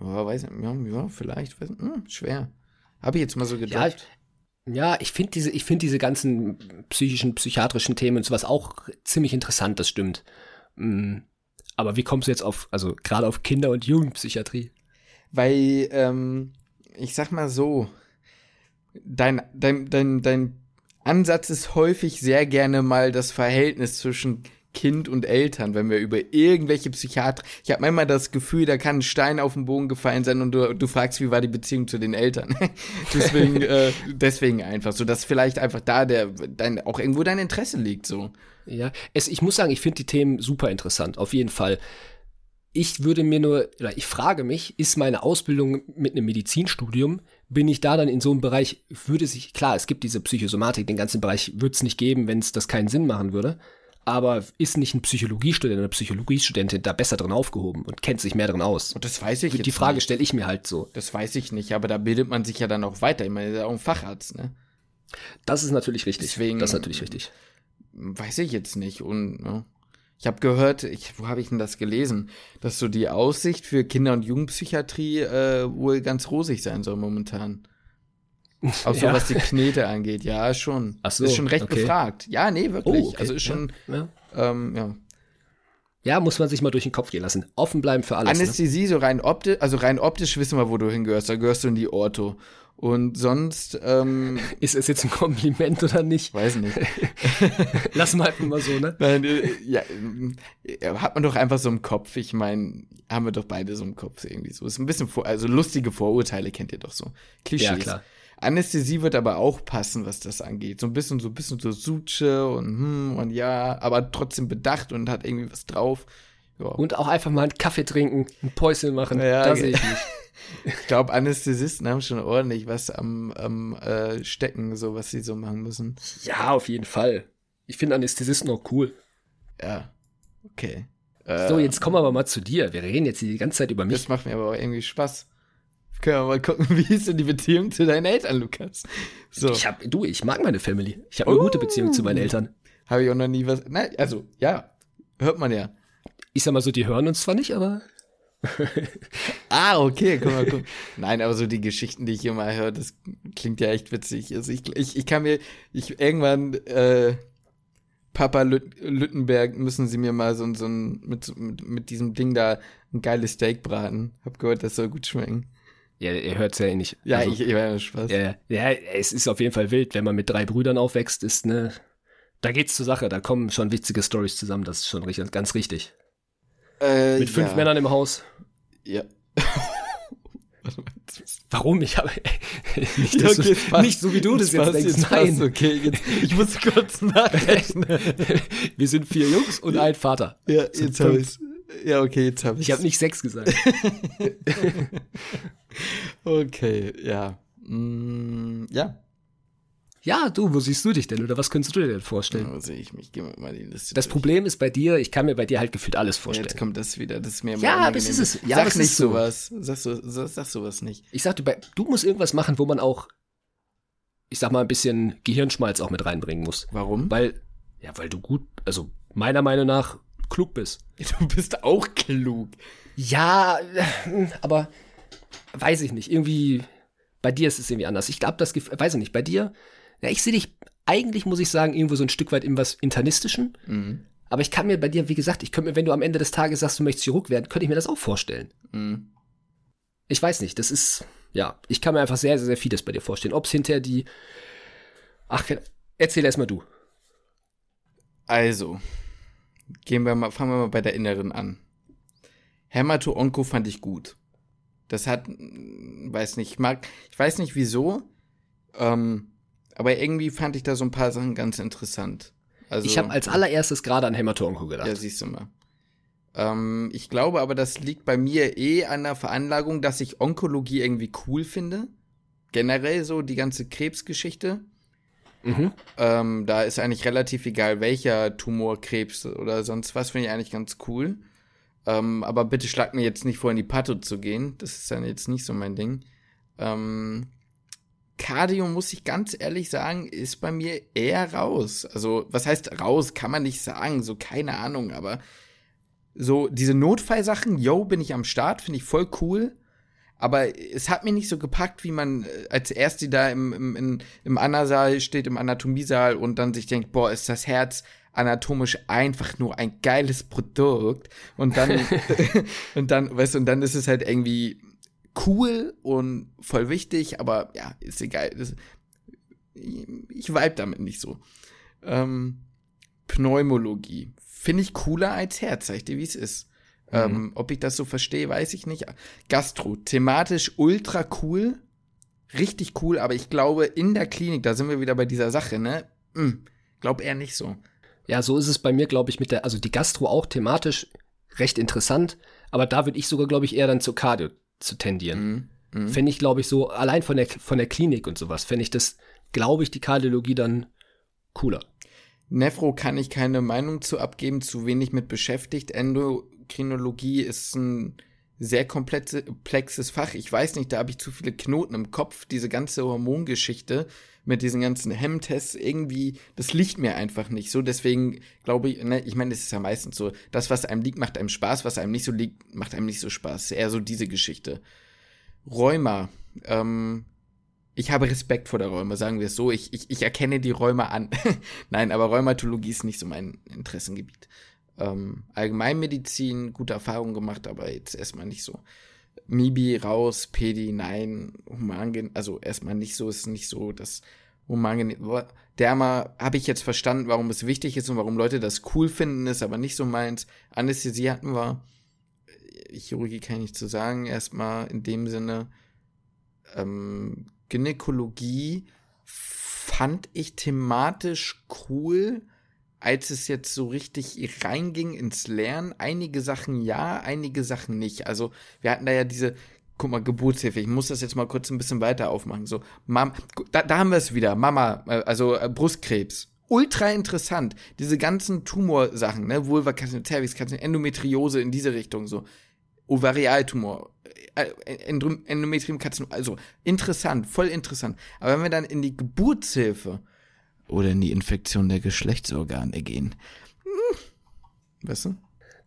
Ja, weiß nicht, ja, ja vielleicht, weiß nicht, hm, schwer. Habe ich jetzt mal so Ja, gedacht. ja, ich finde diese, ich finde diese ganzen psychischen, psychiatrischen Themen und sowas auch ziemlich interessant, das stimmt. Mm, Aber wie kommst du jetzt auf, also gerade auf Kinder- und Jugendpsychiatrie? Weil, ähm, ich sag mal so, dein, dein, dein, dein Ansatz ist häufig sehr gerne mal das Verhältnis zwischen Kind und Eltern, wenn wir über irgendwelche Psychiater. Ich habe manchmal das Gefühl, da kann ein Stein auf den Boden gefallen sein und du, du fragst, wie war die Beziehung zu den Eltern. <laughs> deswegen, äh, deswegen einfach so, dass vielleicht einfach da der dein auch irgendwo dein Interesse liegt so. Ja, es, ich muss sagen, ich finde die Themen super interessant, auf jeden Fall. Ich würde mir nur, oder ich frage mich, ist meine Ausbildung mit einem Medizinstudium, bin ich da dann in so einem Bereich, würde sich, klar, es gibt diese Psychosomatik, den ganzen Bereich würde es nicht geben, wenn es das keinen Sinn machen würde. Aber ist nicht ein Psychologiestudent oder Psychologiestudentin da besser drin aufgehoben und kennt sich mehr drin aus? Und das weiß ich jetzt Die Frage nicht. stelle ich mir halt so. Das weiß ich nicht, aber da bildet man sich ja dann auch weiter. Ich meine, ist ja auch ein Facharzt, ne? Das ist natürlich richtig. Deswegen- das ist natürlich richtig. Weiß ich jetzt nicht. Und ja. Ich habe gehört, ich, wo habe ich denn das gelesen, dass so die Aussicht für Kinder- und Jugendpsychiatrie äh, wohl ganz rosig sein soll momentan. <laughs> Auch so Ja. was die Knete angeht, ja, schon. Ach so, ist schon recht okay. gefragt. Ja, nee, wirklich. Oh, okay. Also ist schon, Ja. ähm, ja. ja, muss man sich mal durch den Kopf gehen lassen. Offen bleiben für alles. Ne? Anästhesie, so rein optisch, also rein optisch wissen wir, wo du hingehörst. Da gehörst du in die Ortho. Und sonst, ähm, <laughs> Ist es jetzt ein Kompliment oder nicht? weiß nicht. <laughs> Lass mal einfach mal so, ne? Nein, äh, ja, äh, hat man doch einfach so im Kopf. Ich meine, haben wir doch beide so im Kopf irgendwie so. Ist ein bisschen vor, also lustige Vorurteile kennt ihr doch so. Klischees. Ja, klar. Anästhesie wird aber auch passen, was das angeht. So ein bisschen, so ein bisschen so Suche und hm und ja, aber trotzdem bedacht und hat irgendwie was drauf. Ja. Und auch einfach mal einen Kaffee trinken, ein Päuschen machen. Ja, da sehe ich mich. <laughs> ich glaube, Anästhesisten haben schon ordentlich was am, am äh, Stecken, so was sie so machen müssen. Ja, auf jeden Fall. Ich finde Anästhesisten auch cool. Ja. Okay. Äh, So, jetzt kommen wir aber mal zu dir. Wir reden jetzt die ganze Zeit über mich. Das macht mir aber auch irgendwie Spaß. Können wir mal gucken, <laughs> wie ist denn die Beziehung zu deinen Eltern, Lukas? So, Ich hab, du, ich mag meine Family. Ich habe eine Oh. gute Beziehung zu meinen Eltern. habe ich auch noch nie was. Nein, also, ja, hört man ja. Ich sag mal so, die hören uns zwar nicht, aber <laughs> Ah, okay, guck mal, guck. Nein, aber so die Geschichten, die ich hier mal höre, das klingt ja echt witzig. Also ich, ich, ich kann mir, ich irgendwann, äh, Papa Lüt Lüttenberg müssen sie mir mal so, so ein, mit, mit, mit diesem Ding da ein geiles Steak braten. Hab gehört, das soll gut schmecken. ja, ihr hört's ja eh nicht. Ja, Also, ich, ich war ja Spaß. ja, ja, es ist auf jeden Fall wild, wenn man mit drei Brüdern aufwächst, ist ne, da geht's zur Sache, da kommen schon witzige Stories zusammen, das ist schon richtig, ganz richtig. Äh, Mit fünf ja. Männern im Haus. Ja. Jetzt- <laughs> Warum? Ich habe <laughs> nicht, Ja, du- okay, passt. nicht so wie du das jetzt denkst. es Nein, okay, jetzt, <laughs> ich muss kurz nachrechnen. wir sind vier Jungs und ein Vater. ja, Sind jetzt habe ich's. Ja, okay, jetzt habe Ich habe nicht sechs gesagt. Okay, ja. Mm, ja. Ja, du, wo siehst du dich denn oder was könntest du dir denn vorstellen? Wo sehe ich mich? Geh mal die Liste. Das durch. Problem ist bei dir, ich kann mir bei dir halt gefühlt alles Ja, vorstellen. Jetzt kommt das wieder, das ist mir immer Ja, unangenehm. das ist es. Ja, Sag das nicht ist so. sowas. Sag, so, sag, sag sowas nicht. Ich sag dir, bei, du musst irgendwas machen, wo man auch, ich sag mal, ein bisschen Gehirnschmalz auch mit reinbringen muss. Warum? Weil, ja, weil du gut, also meiner Meinung nach klug bist. <laughs> Du bist auch klug. Ja, äh, aber weiß ich nicht. Irgendwie, bei dir ist es irgendwie anders. Ich glaube, das, weiß ich nicht, bei dir, ja, ich sehe dich, eigentlich muss ich sagen, irgendwo so ein Stück weit in was Internistischen. Mhm. Aber ich kann mir bei dir, wie gesagt, ich könnte mir, wenn du am Ende des Tages sagst, du möchtest Chirurg werden, könnte ich mir das auch vorstellen. Mhm. Ich weiß nicht, das ist, ja, ich kann mir einfach sehr, sehr, sehr vieles bei dir vorstellen. Ob es hinterher die, ach, erzähl erst mal du. Also, gehen wir mal, fangen wir mal bei der Inneren an. Hämato-Onko fand ich gut. Das hat mm, weiß nicht, ich mag, ich weiß nicht wieso, ähm, aber irgendwie fand ich da so ein paar Sachen ganz interessant. Also, ich habe als allererstes gerade an Hämato-Onko gedacht. Ja, siehst du mal. Ähm, ich glaube aber, das liegt bei mir eh an der Veranlagung, dass ich Onkologie irgendwie cool finde. Generell so die ganze Krebsgeschichte. Mhm. Ähm, da ist eigentlich relativ egal, welcher Tumor, Krebs oder sonst was, finde ich eigentlich ganz cool. Ähm, aber bitte schlag mir jetzt nicht vor, in die Patho zu gehen. Das ist dann jetzt nicht so mein Ding. Ähm, Cardio, muss ich ganz ehrlich sagen, ist bei mir eher raus. Also, was heißt raus? Kann man nicht sagen, so keine Ahnung, aber so diese Notfallsachen, yo, bin ich am Start, finde ich voll cool. Aber es hat mir nicht so gepackt, wie man äh, als Erste da im, im, im, im Anna-Saal steht, im Anatomiesaal und dann sich denkt, boah, ist das Herz anatomisch einfach nur ein geiles Produkt. Und dann, <laughs> <laughs> und dann, weißt du, und dann ist es halt irgendwie cool und voll wichtig, aber ja, ist egal. Das, ich vibe damit nicht so. Ähm, Pneumologie. Finde ich cooler als Herz, sag ich dir, wie es ist. Mhm. Ähm, ob ich das so verstehe, weiß ich nicht. Gastro, thematisch ultra cool. Richtig cool, aber ich glaube, in der Klinik, da sind wir wieder bei dieser Sache, ne? Hm, glaub eher nicht so. Ja, so ist es bei mir, glaube ich, mit der, also die Gastro auch thematisch recht interessant, aber da würde ich sogar, glaube ich, eher dann zur Cardio zu tendieren. Mhm. Mhm. Fände ich, glaube ich, so, allein von der, von der Klinik und sowas, fände ich das, glaube ich, die Kardiologie dann cooler. Nephro kann ich keine Meinung zu abgeben, zu wenig mit beschäftigt. Endokrinologie ist ein sehr komplexes Fach. Ich weiß nicht, da habe ich zu viele Knoten im Kopf. Diese ganze Hormongeschichte mit diesen ganzen Hemmtests irgendwie, das liegt mir einfach nicht so. Deswegen glaube ich, ne, ich meine, es ist ja meistens so, das, was einem liegt, macht einem Spaß, was einem nicht so liegt, macht einem nicht so Spaß. Eher so diese Geschichte. Rheuma, ähm, ich habe Respekt vor der Rheuma, sagen wir es so. Ich, ich, ich erkenne die Rheuma an. <laughs> Nein, aber Rheumatologie ist nicht so mein Interessengebiet. Ähm, Allgemeinmedizin, gute Erfahrungen gemacht, aber jetzt erstmal nicht so. Mibi raus, Pedi nein, Humangen, also erstmal nicht so, ist nicht so, dass Humangen, Derma habe ich jetzt verstanden, warum es wichtig ist und warum Leute das cool finden, ist aber nicht so meins. Anästhesie hatten wir, Chirurgie kann ich nicht zu sagen, erstmal in dem Sinne. Ähm, Gynäkologie fand ich thematisch cool, als es jetzt so richtig reinging ins Lernen. Einige Sachen ja, einige Sachen nicht. Also wir hatten da ja diese, guck mal, Geburtshilfe. Ich muss das jetzt mal kurz ein bisschen weiter aufmachen. So, Mama, da, da haben wir es wieder. Mama, äh, also äh, Brustkrebs. Ultra interessant. Diese ganzen Tumorsachen, ne, Vulvakarzinom, Cervixkarzinom, Endometriose in diese Richtung, so. Ovarialtumor, äh, Endometriumkarzinom, also interessant, voll interessant. Aber wenn wir dann in die Geburtshilfe oder in die Infektion der Geschlechtsorgane gehen, hm, weißt du?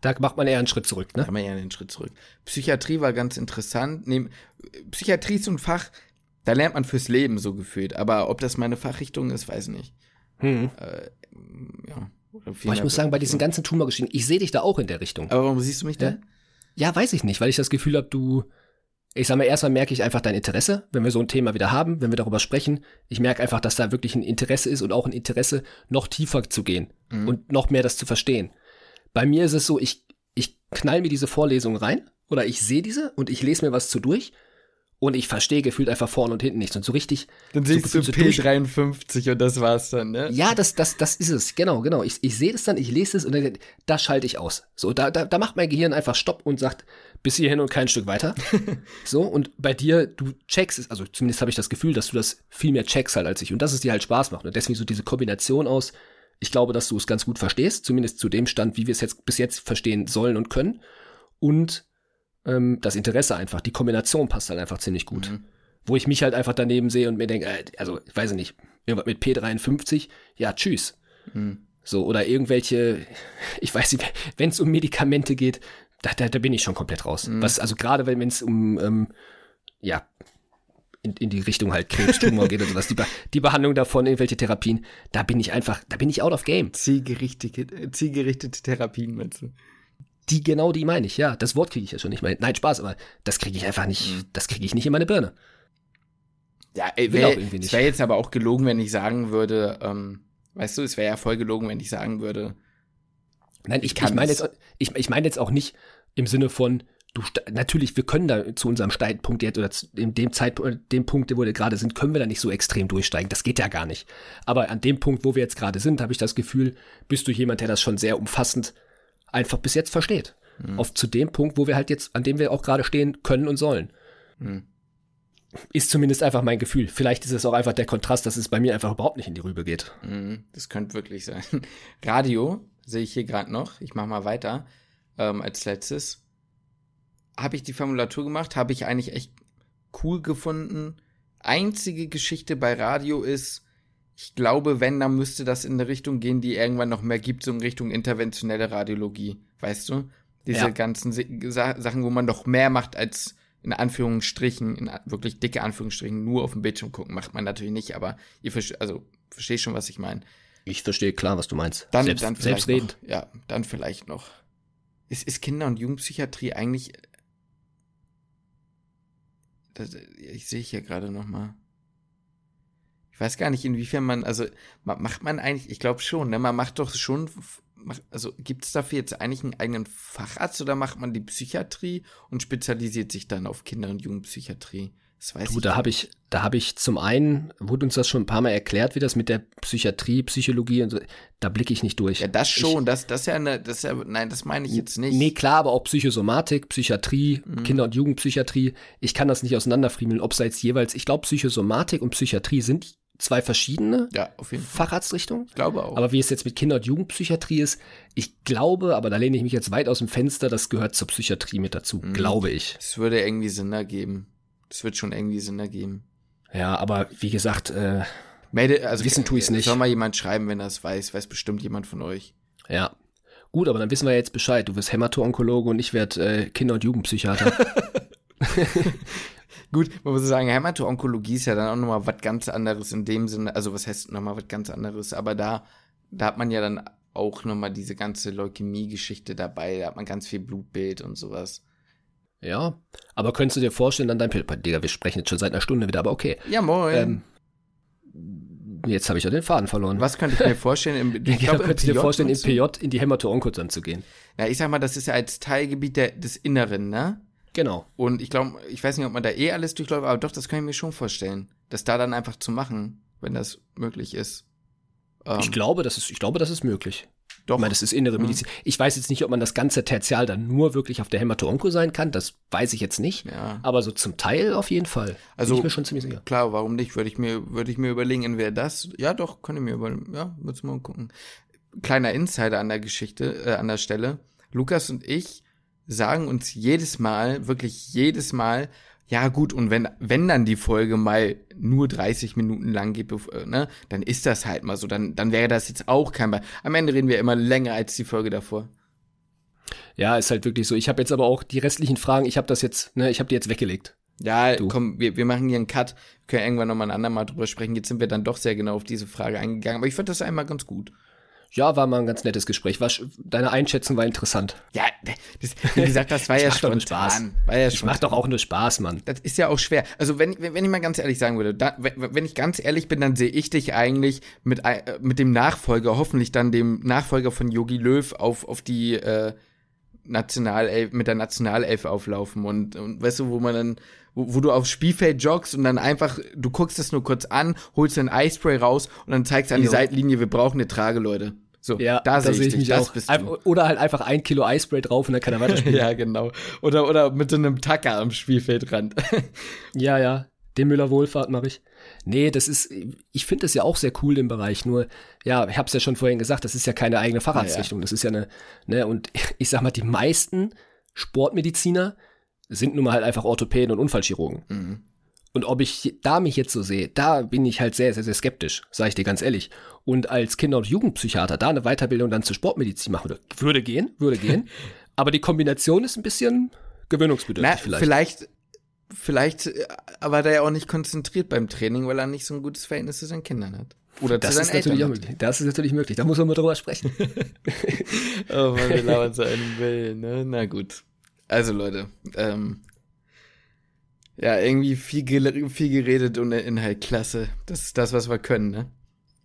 Da macht man eher einen Schritt zurück, ne? Da macht man eher einen Schritt zurück. Psychiatrie war ganz interessant. Nee, Psychiatrie ist so ein Fach, da lernt man fürs Leben so gefühlt. Aber ob das meine Fachrichtung ist, weiß ich nicht. Hm. Äh, ja. Boah, ich muss sagen, bei diesen ganzen Tumorgeschichten, ich sehe dich da auch in der Richtung. Aber warum siehst du mich da? Ja, weiß ich nicht, weil ich das Gefühl habe, du, ich sag mal, erstmal merke ich einfach dein Interesse, wenn wir so ein Thema wieder haben, wenn wir darüber sprechen. Ich merke einfach, dass da wirklich ein Interesse ist und auch ein Interesse, noch tiefer zu gehen mhm. und noch mehr das zu verstehen. Bei mir ist es so, ich, ich knall mir diese Vorlesung rein oder ich sehe diese und ich lese mir was zu durch und ich verstehe gefühlt einfach vorne und hinten nichts. Und so richtig. Dann siehst so, du P53 und das war's dann, ne? Ja, das, das, das ist es. Genau, genau. Ich, ich sehe das dann, ich lese es und dann, da schalte ich aus. So, da, da, da macht mein Gehirn einfach Stopp und sagt, bis hierhin und kein Stück weiter. <laughs> so, und bei dir, du checkst es, also zumindest habe ich das Gefühl, dass du das viel mehr checkst halt als ich. Und dass es dir halt Spaß macht. Und deswegen so diese Kombination aus, ich glaube, dass du es ganz gut verstehst, zumindest zu dem Stand, wie wir es jetzt bis jetzt verstehen sollen und können. Und ähm, das Interesse einfach, die Kombination passt halt einfach ziemlich gut. Mhm. Wo ich mich halt einfach daneben sehe und mir denke, äh, also, ich weiß nicht, irgendwas mit P53, ja, tschüss. Mhm. So, oder irgendwelche, <laughs> ich weiß nicht, wenn es um Medikamente geht, da, da, da bin ich schon komplett raus. Mhm. Was, also gerade wenn es um, ähm, ja, in, in die Richtung halt Krebstumor geht oder sowas, die, Be die Behandlung davon, irgendwelche Therapien, da bin ich einfach, da bin ich out of game. Zielgerichtete, zielgerichtete Therapien, meinst du? Die genau die meine ich, ja. Das Wort kriege ich ja schon nicht mehr. Nein, Spaß, aber das kriege ich einfach nicht, mhm. das kriege ich nicht in meine Birne. Ja, ey, wär, es wäre jetzt aber auch gelogen, wenn ich sagen würde, ähm, weißt du, es wäre ja voll gelogen, wenn ich sagen würde. Nein, ich, ich, ich meine jetzt, ich, ich meine jetzt auch nicht im Sinne von, du natürlich, wir können da zu unserem Steigpunkt jetzt oder in dem Zeitpunkt, dem Punkt, wo wir gerade sind, können wir da nicht so extrem durchsteigen. Das geht ja gar nicht. Aber an dem Punkt, wo wir jetzt gerade sind, habe ich das Gefühl, bist du jemand, der das schon sehr umfassend einfach bis jetzt versteht. Mhm. Auf zu dem Punkt, wo wir halt jetzt, an dem wir auch gerade stehen können und sollen. Mhm. Ist zumindest einfach mein Gefühl. Vielleicht ist es auch einfach der Kontrast, dass es bei mir einfach überhaupt nicht in die Rübe geht. Mhm, das könnte wirklich sein. <laughs> Radio sehe ich hier gerade noch. Ich mache mal weiter ähm, als letztes habe ich die Formulatur gemacht, habe ich eigentlich echt cool gefunden. Einzige Geschichte bei Radio ist, ich glaube, wenn, dann müsste das in eine Richtung gehen, die irgendwann noch mehr gibt, so in Richtung interventionelle Radiologie. Weißt du? Diese ja. ganzen Sachen, wo man doch mehr macht als in Anführungsstrichen, in wirklich dicke Anführungsstrichen, nur auf dem Bildschirm gucken, macht man natürlich nicht, aber ihr versteht, also versteht schon, was ich meine. Ich verstehe klar, was du meinst. Dann, selbst, dann selbstredend. Noch, ja, dann vielleicht noch. Ist, ist Kinder- und Jugendpsychiatrie eigentlich das, ich sehe hier gerade noch mal. Weiß gar nicht, inwiefern man, also macht man eigentlich, ich glaube schon, ne, man macht doch schon, also gibt es dafür jetzt eigentlich einen eigenen Facharzt oder macht man die Psychiatrie und spezialisiert sich dann auf Kinder- und Jugendpsychiatrie? Das weiß du, ich da habe ich, da habe ich zum einen, wurde uns das schon ein paar Mal erklärt, wie das mit der Psychiatrie, Psychologie und so, da blicke ich nicht durch. Ja, das schon, ich, das, das ist ja eine, das ist ja, nein, das meine ich jetzt nicht. Nee, klar, aber auch Psychosomatik, Psychiatrie, mhm. Kinder- und Jugendpsychiatrie, ich kann das nicht auseinanderfriemeln, ob es jetzt jeweils, ich glaube, Psychosomatik und Psychiatrie sind zwei verschiedene ja, Facharztrichtungen. Ich glaube auch. Aber wie es jetzt mit Kinder- und Jugendpsychiatrie ist, ich glaube, aber da lehne ich mich jetzt weit aus dem Fenster, das gehört zur Psychiatrie mit dazu, mhm. glaube ich. Es würde irgendwie Sinn ergeben. Das wird schon irgendwie Sinn ergeben. Ja, aber wie gesagt, äh, Melde, also wissen tue ich es nicht. Soll mal jemand schreiben, wenn er es weiß. Weiß bestimmt jemand von euch. Ja. Gut, aber dann wissen wir jetzt Bescheid. Du wirst Hämato-Onkologe und ich werde äh, Kinder- und Jugendpsychiater. <laughs> <laughs> Gut, man muss sagen, Hämato-Onkologie ist ja dann auch nochmal was ganz anderes in dem Sinne. Also, was heißt nochmal was ganz anderes? Aber da, da hat man ja dann auch nochmal diese ganze Leukämie-Geschichte dabei. Da hat man ganz viel Blutbild und sowas. Ja, aber könntest du dir vorstellen, dann dein Digga, wir sprechen jetzt schon seit einer Stunde wieder, aber okay. Ja, moin. Ähm, jetzt habe ich ja den Faden verloren. Was könnte ich mir vorstellen? Im, <laughs> ich glaube, könntest du dir vorstellen, im PJ in die Hämato-Onko dann zu gehen? Ja, ich sag mal, das ist ja als Teilgebiet der, des Inneren, ne? Genau. Und ich glaube, ich weiß nicht, ob man da eh alles durchläuft, aber doch, das kann ich mir schon vorstellen. Das da dann einfach zu machen, wenn das möglich ist. Ähm, ich glaube, das ist, ich glaube, das ist möglich. Doch. Ich meine, das ist innere mhm. Medizin. Mhm. Ich weiß jetzt nicht, ob man das ganze Tertial dann nur wirklich auf der Hämato-Onko sein kann. Das weiß ich jetzt nicht. Ja. Aber so zum Teil auf jeden Fall. Also, Bin ich mir schon ziemlich sicher. Klar, warum nicht? Würde ich mir, würde ich mir überlegen, entweder das. Ja, doch, könnte ich mir überlegen. Ja, wir mal gucken. Kleiner Insider an der Geschichte, äh, an der Stelle. Lukas und ich sagen uns jedes Mal, wirklich jedes Mal, ja gut, und wenn, wenn dann die Folge mal nur 30 Minuten lang geht, äh, ne, dann ist das halt mal so. Dann, dann wäre das jetzt auch kein Be Am Ende reden wir immer länger als die Folge davor. Ja, ist halt wirklich so. Ich habe jetzt aber auch die restlichen Fragen, ich habe das jetzt, ne, ich habe die jetzt weggelegt. Ja, du. komm, wir, wir machen hier einen Cut. Wir können irgendwann nochmal ein andermal drüber sprechen. Jetzt sind wir dann doch sehr genau auf diese Frage eingegangen. Aber ich fand das einmal ganz gut. Ja, war mal ein ganz nettes Gespräch. War, deine Einschätzung war interessant. Ja, das, wie gesagt, das war ja spontan. Spaß. War ja ich mach doch auch nur Spaß, Mann. Das ist ja auch schwer. Also wenn, wenn ich mal ganz ehrlich sagen würde, da, wenn ich ganz ehrlich bin, dann sehe ich dich eigentlich mit, äh, mit dem Nachfolger, hoffentlich dann dem Nachfolger von Yogi Löw auf, auf die äh, Nationalelf, mit der Nationalelf auflaufen und, und weißt du, wo man dann wo, wo du aufs Spielfeld joggst und dann einfach, du guckst das nur kurz an, holst dein Eispray raus und dann zeigst du an die Seitenlinie, wir brauchen eine Trage, Leute. So, ja, da, sehe ich, ich mich das auch. Oder halt einfach ein Kilo Eispray drauf und dann kann er weiterspielen. <laughs> ja, genau. Oder, oder mit so einem Tacker am Spielfeldrand. <laughs> ja, ja. Den Müller Wohlfahrt mache ich. Nee, das ist, ich finde das ja auch sehr cool, im Bereich. Nur, ja, ich habe es ja schon vorhin gesagt, das ist ja keine eigene Facharztrichtung. Ja, ja. Das ist ja eine, ne, und <laughs> ich sag mal, die meisten Sportmediziner sind nun mal halt einfach Orthopäden und Unfallchirurgen. Mhm. Und ob ich da mich jetzt so sehe, da bin ich halt sehr, sehr, sehr skeptisch, sage ich dir ganz ehrlich. Und als Kinder- und Jugendpsychiater da eine Weiterbildung dann zur Sportmedizin machen würde, würde gehen, würde gehen. <laughs> Aber die Kombination ist ein bisschen gewöhnungsbedürftig Na, vielleicht. Vielleicht, vielleicht äh, war der ja auch nicht konzentriert beim Training, weil er nicht so ein gutes Verhältnis zu seinen Kindern hat. Oder das zu seinen ist Eltern. Natürlich das ist natürlich möglich. Da muss man mal drüber sprechen. <laughs> <laughs> oh Mann, wir labern zu einem Willen, ne? Na gut. Also Leute, ähm, ja, irgendwie viel, viel geredet und Inhalt klasse. Das ist das, was wir können, ne?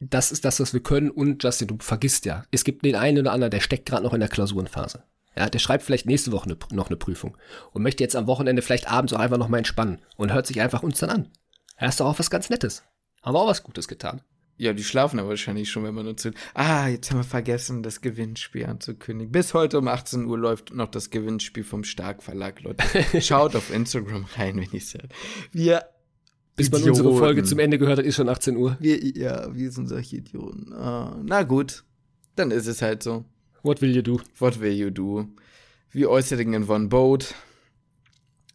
Das ist das, was wir können. Und Justin, du vergisst ja, es gibt den einen oder anderen, der steckt gerade noch in der Klausurenphase. Ja, der schreibt vielleicht nächste Woche ne, noch eine Prüfung und möchte jetzt am Wochenende vielleicht abends auch einfach noch mal entspannen und hört sich einfach uns dann an. Ja, ist doch auch was ganz Nettes. Haben wir auch was Gutes getan. Ja, die schlafen aber wahrscheinlich schon, wenn man uns hört. Ah, jetzt haben wir vergessen, das Gewinnspiel anzukündigen. Bis heute um 18 Uhr läuft noch das Gewinnspiel vom Stark Verlag, Leute. <laughs> Schaut auf Instagram rein, wenn ihr seid. Wir Bis man Idioten. unsere Folge zum Ende gehört hat, ist schon 18 Uhr. Wir, ja, wir sind solche Idioten. Ah, na gut, dann ist es halt so. What will you do? What will you do? Wir äußeren in one boat.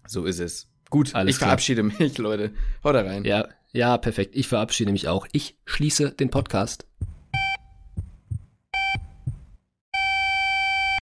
So ist es. Gut, Alles ich klar. verabschiede mich, <laughs> Leute. Haut da rein. Ja, ja, perfekt. Ich verabschiede mich auch. Ich schließe den Podcast.